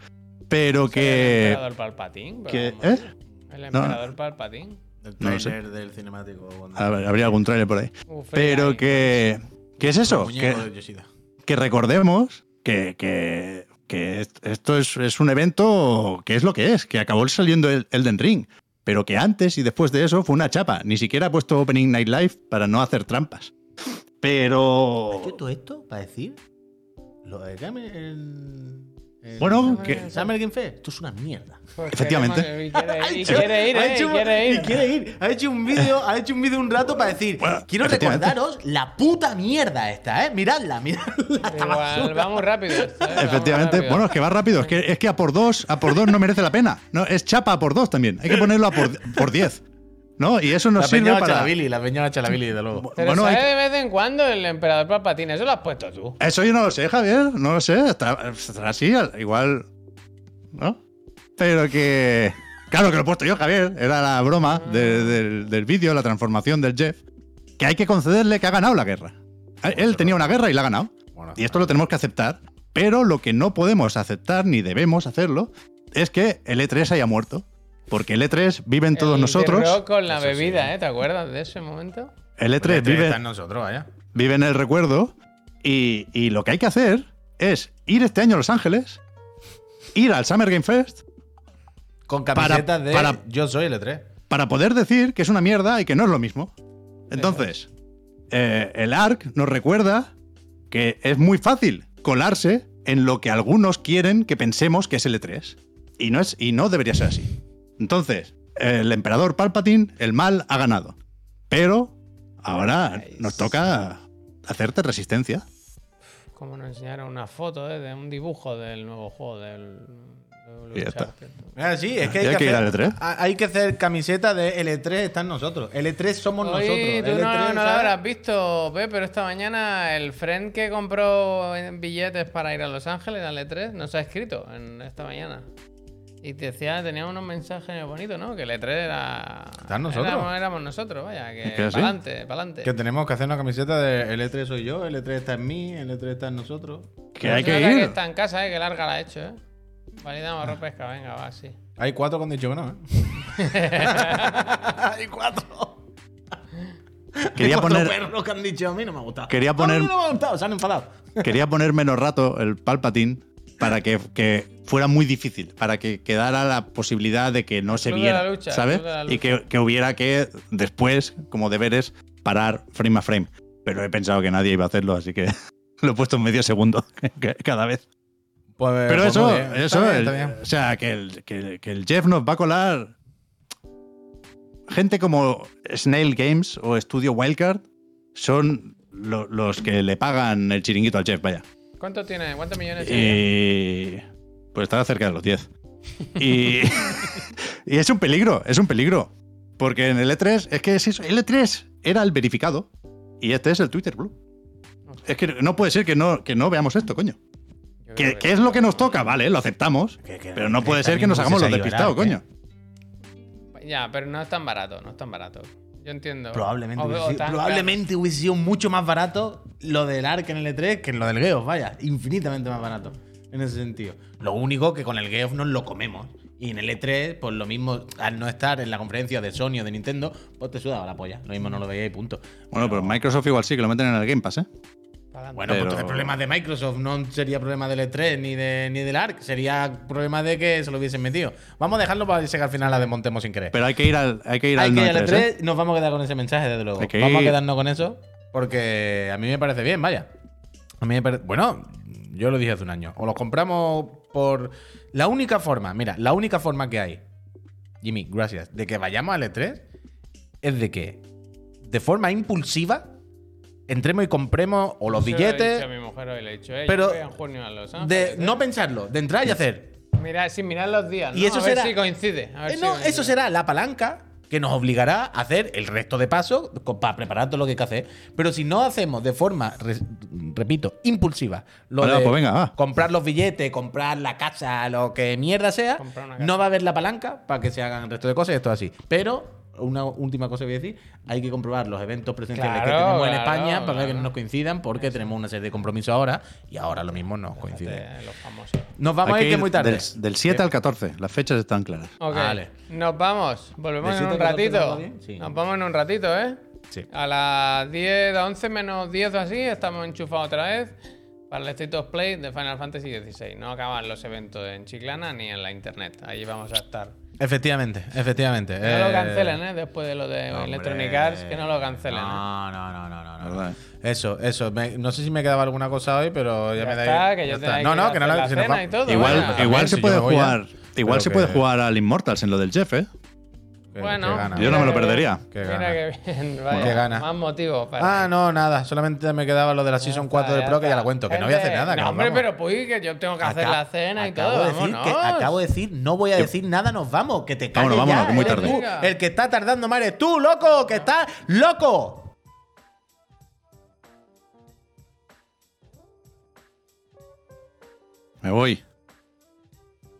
Pero
El
que...
emperador pero
que-
vamos,
¿eh?
El
No.
emperador Palpatine.
El
No lo sé.
trailer del cinemático. cuando-
a ver, habría algún trailer por ahí.
Uf,
Pero
ahí.
que... ¿Qué es eso?
el
Que, que recordemos que, que, que est- esto es, es un evento que es lo que es, que acabó saliendo el Elden Ring, pero que antes y después de eso fue una chapa. Ni siquiera ha puesto Opening Night Live para no hacer trampas. Pero...
todo esto para decir? Lo de Game- el, el-
Bueno,
el
que-
Summer Game Fest, esto es una mierda.
Pues
efectivamente.
queremos- Y quiere,
Ha
y
hecho-
quiere ir,
ha
eh, y quiere ir.
y quiere ir. Ha hecho un vídeo, ha hecho un vídeo un rato para decir,
Bueno,
quiero recordaros la puta mierda esta, ¿eh? Miradla, miradla.
Igual,
basura.
va muy rápido. esto, eh,
Efectivamente,
rápido.
bueno, es que va rápido, es que, es que a por dos, a por dos no merece la pena. No, es chapa a por dos también. Hay que ponerlo a por, por diez. ¿No? Y eso nos
La
sirve
peña
para.
Chalabili, la peña Chalabili, de luego.
Pero
Bueno,
sale
hay
de vez en cuando el emperador Palpatine. Eso lo has puesto tú.
Eso yo no lo sé, Javier. No lo sé. Estará, estará así, igual. ¿No? Pero que. Claro que lo he puesto yo, Javier. Era la broma de- del, del vídeo, la transformación del Jeff. Que hay que concederle que ha ganado la guerra. Él tenía una guerra y la ha ganado.
Bueno,
Y esto lo tenemos que aceptar. Pero lo que no podemos aceptar, ni debemos hacerlo, es que el E3 haya muerto. Porque el E3 vive en todos
El
nosotros.
Rock con la
Eso sí.
bebida, ¿eh? ¿Te acuerdas de ese momento?
El E3
Pues este
vive,
está en nosotros, vaya.
vive en el recuerdo. Y, y lo que hay que hacer es ir este año a Los Ángeles, ir al Summer Game Fest,
Con
Para-
camisetas de
para-
Yo soy L3.
para poder decir que es una mierda y que no es lo mismo. Entonces, eh, el ARC nos recuerda que es muy fácil colarse en lo que algunos quieren que pensemos que es el E3. Y no, es, y no debería ser así. Entonces, el emperador Palpatine, el mal ha ganado. Pero ahora
Nice.
nos toca hacerte resistencia.
Como nos enseñaron una foto ¿eh? de un dibujo del nuevo juego del. del
Y ya está.
Ah, sí, es que hay,
hay
que,
que ir
hacer,
al E3.
a- hay que hacer camiseta de L3 está en nosotros. L3 somos
Oye,
nosotros.
tú no,
L3,
no lo habrás visto, Pe, pero esta mañana el friend que compró billetes para ir a Los Ángeles al E3 nos ha escrito en esta mañana. Y te decía, tenía unos mensajes bonitos, ¿no? Que el E3 era.
Está en nosotros.
Éramos, éramos nosotros, vaya. Que,
Es que así.
pa'lante, pa'lante.
Que tenemos que hacer una camiseta de L3 soy yo, L3 está en mí, L3 está en nosotros.
Que hay que ir.
está en casa, ¿eh? Que larga la ha hecho, ¿eh? Validamos arroz pesca, venga, va, sí.
Hay cuatro que han dicho que no, ¿eh? Hay cuatro.
Quería
Hay cuatro
poner,
perros que han dicho a mí no me ha gustado.
Quería
A mí
poner-
no me ha gustado, se han enfadado.
quería poner menos rato el Palpatine para que, que fuera muy difícil, para que quedara la posibilidad de que no se
Club de la
viera,
lucha,
¿sabes? Y que, que hubiera que después, como deberes, parar frame a frame. Pero he pensado que nadie iba a hacerlo, así que lo he puesto en medio segundo cada vez.
Pues,
Pero
pues
eso, eso,
Está bien,
el-
está bien.
o sea, que el, que, que el Jeff nos va a colar gente como Snail Games o Studio Wildcard son lo- los que le pagan el chiringuito al Jeff, vaya.
¿Cuánto tiene? ¿Cuántos millones tiene?
Y pues estaba cerca de los 10. Y, y es un peligro, es un peligro. Porque en el E3, es que es eso, el E3 era el verificado y este es el Twitter Blue. Es que no puede ser que no, que no veamos esto, coño. ¿Qué, qué es lo que nos toca? Vale, lo aceptamos.
Que- que-
Pero no puede ser que nos hagamos los despistados, coño.
Ya, pero no es tan barato, no es tan barato. Yo entiendo.
Probablemente,
O-
hubiese sido,
tan
probablemente hubiese sido mucho más barato lo del Ark en el E3 que en lo del Geoff, vaya, infinitamente más barato en ese sentido. Lo único que con el Geoff nos lo comemos. Y en el E3, pues lo mismo, al no estar en la conferencia de Sony o de Nintendo, pues te sudaba la polla. Lo mismo no lo veía y punto.
Bueno, pero Microsoft igual sí, que lo meten en el Game Pass, ¿eh?
Bueno, pues
Pero-
entonces problema de Microsoft, no sería problema del E3 ni, de, ni del ARC, sería problema de que se lo hubiesen metido. Vamos a dejarlo para que al final la desmontemos sin querer.
Pero hay que ir al, hay que ir
Hay
al
que ir
9-3,
al
¿eh?
E3, nos vamos a quedar con ese mensaje, desde luego. Vamos a quedarnos con eso, porque a mí me parece bien, vaya. A mí me parece. Bueno, yo lo dije hace un año. O los compramos por. La única forma, mira, la única forma que hay, Jimmy, gracias, de que vayamos al E3 es de que de forma impulsiva entremos y compremos o los
Eso lo he dicho
billetes.
a mi mujer hoy, le he dicho, "Eh,
Pero
voy en junio a Los
De no
¿eh?".
pensarlo, de entrar y hacer.
Mira, sin mirar los días, ¿no?
Y eso
a ver
será-
si coincide. a ver
Eh,
si
no,
coincide.
eso será la palanca que nos obligará a hacer el resto de pasos para preparar todo lo que hay que hacer. Pero si no hacemos de forma, re- repito, impulsiva, lo
Vale,
de
pues venga,
comprar los billetes, comprar la casa, lo que mierda sea, no va a haber la palanca para que se hagan el resto de cosas y esto es así. Pero, una última cosa que voy a decir, hay que comprobar los eventos presenciales que
Claro,
tenemos en
claro,
España para ver que
claro.
no nos coincidan porque tenemos una serie de compromisos ahora y ahora lo mismo nos coincide. Nos vamos
Hay
a ir
que
muy tarde.
Del, del 7 al 14, las fechas están claras.
Ok,
Vale.
nos vamos. Volvemos
¿De
en un ratito.
Sí.
Nos vamos en un ratito, ¿eh?
Sí.
A las 10, a 11 menos 10 o así, estamos enchufados otra vez para el State of Play de Final Fantasy XVI. No acaban los eventos en Chiclana ni en la internet. Ahí vamos a estar.
Efectivamente, efectivamente.
No lo cancelen, ¿eh? Después de lo de
Hombre.
Electronic Arts, que no lo cancelen. ¿eh?
No, no, no, no, no, no.
¿Verdad?
Eso, eso. Me- no sé si me quedaba alguna cosa hoy, pero ya,
Ya
me da
está, que yo
ya
que
No, no, que no la
la cena y todo,
Igual, igual se
si
puede jugar. Igual
pero
se
que-
puede jugar al Immortals en lo del Jeff, ¿eh?
Que-
Bueno,
gana.
Yo no me lo perdería.
Qué
Mira que bien, vaya.
Qué gana.
Más motivo para.
Ah, no, nada. Solamente me quedaba lo de la Season 4 del Pro, que ya la cuento. Que no voy a hacer nada.
No, hombre,
vamos.
pero pues que yo tengo que hacer
Acab-
la cena y
acabo
todo.
de decir que,
vámonos.
acabo de decir, no voy a decir nada, nos vamos. Que te calles
Vámonos, vámonos,
ya,
que muy tarde.
tú. El que está tardando más eres tú, loco, que estás loco.
Me voy.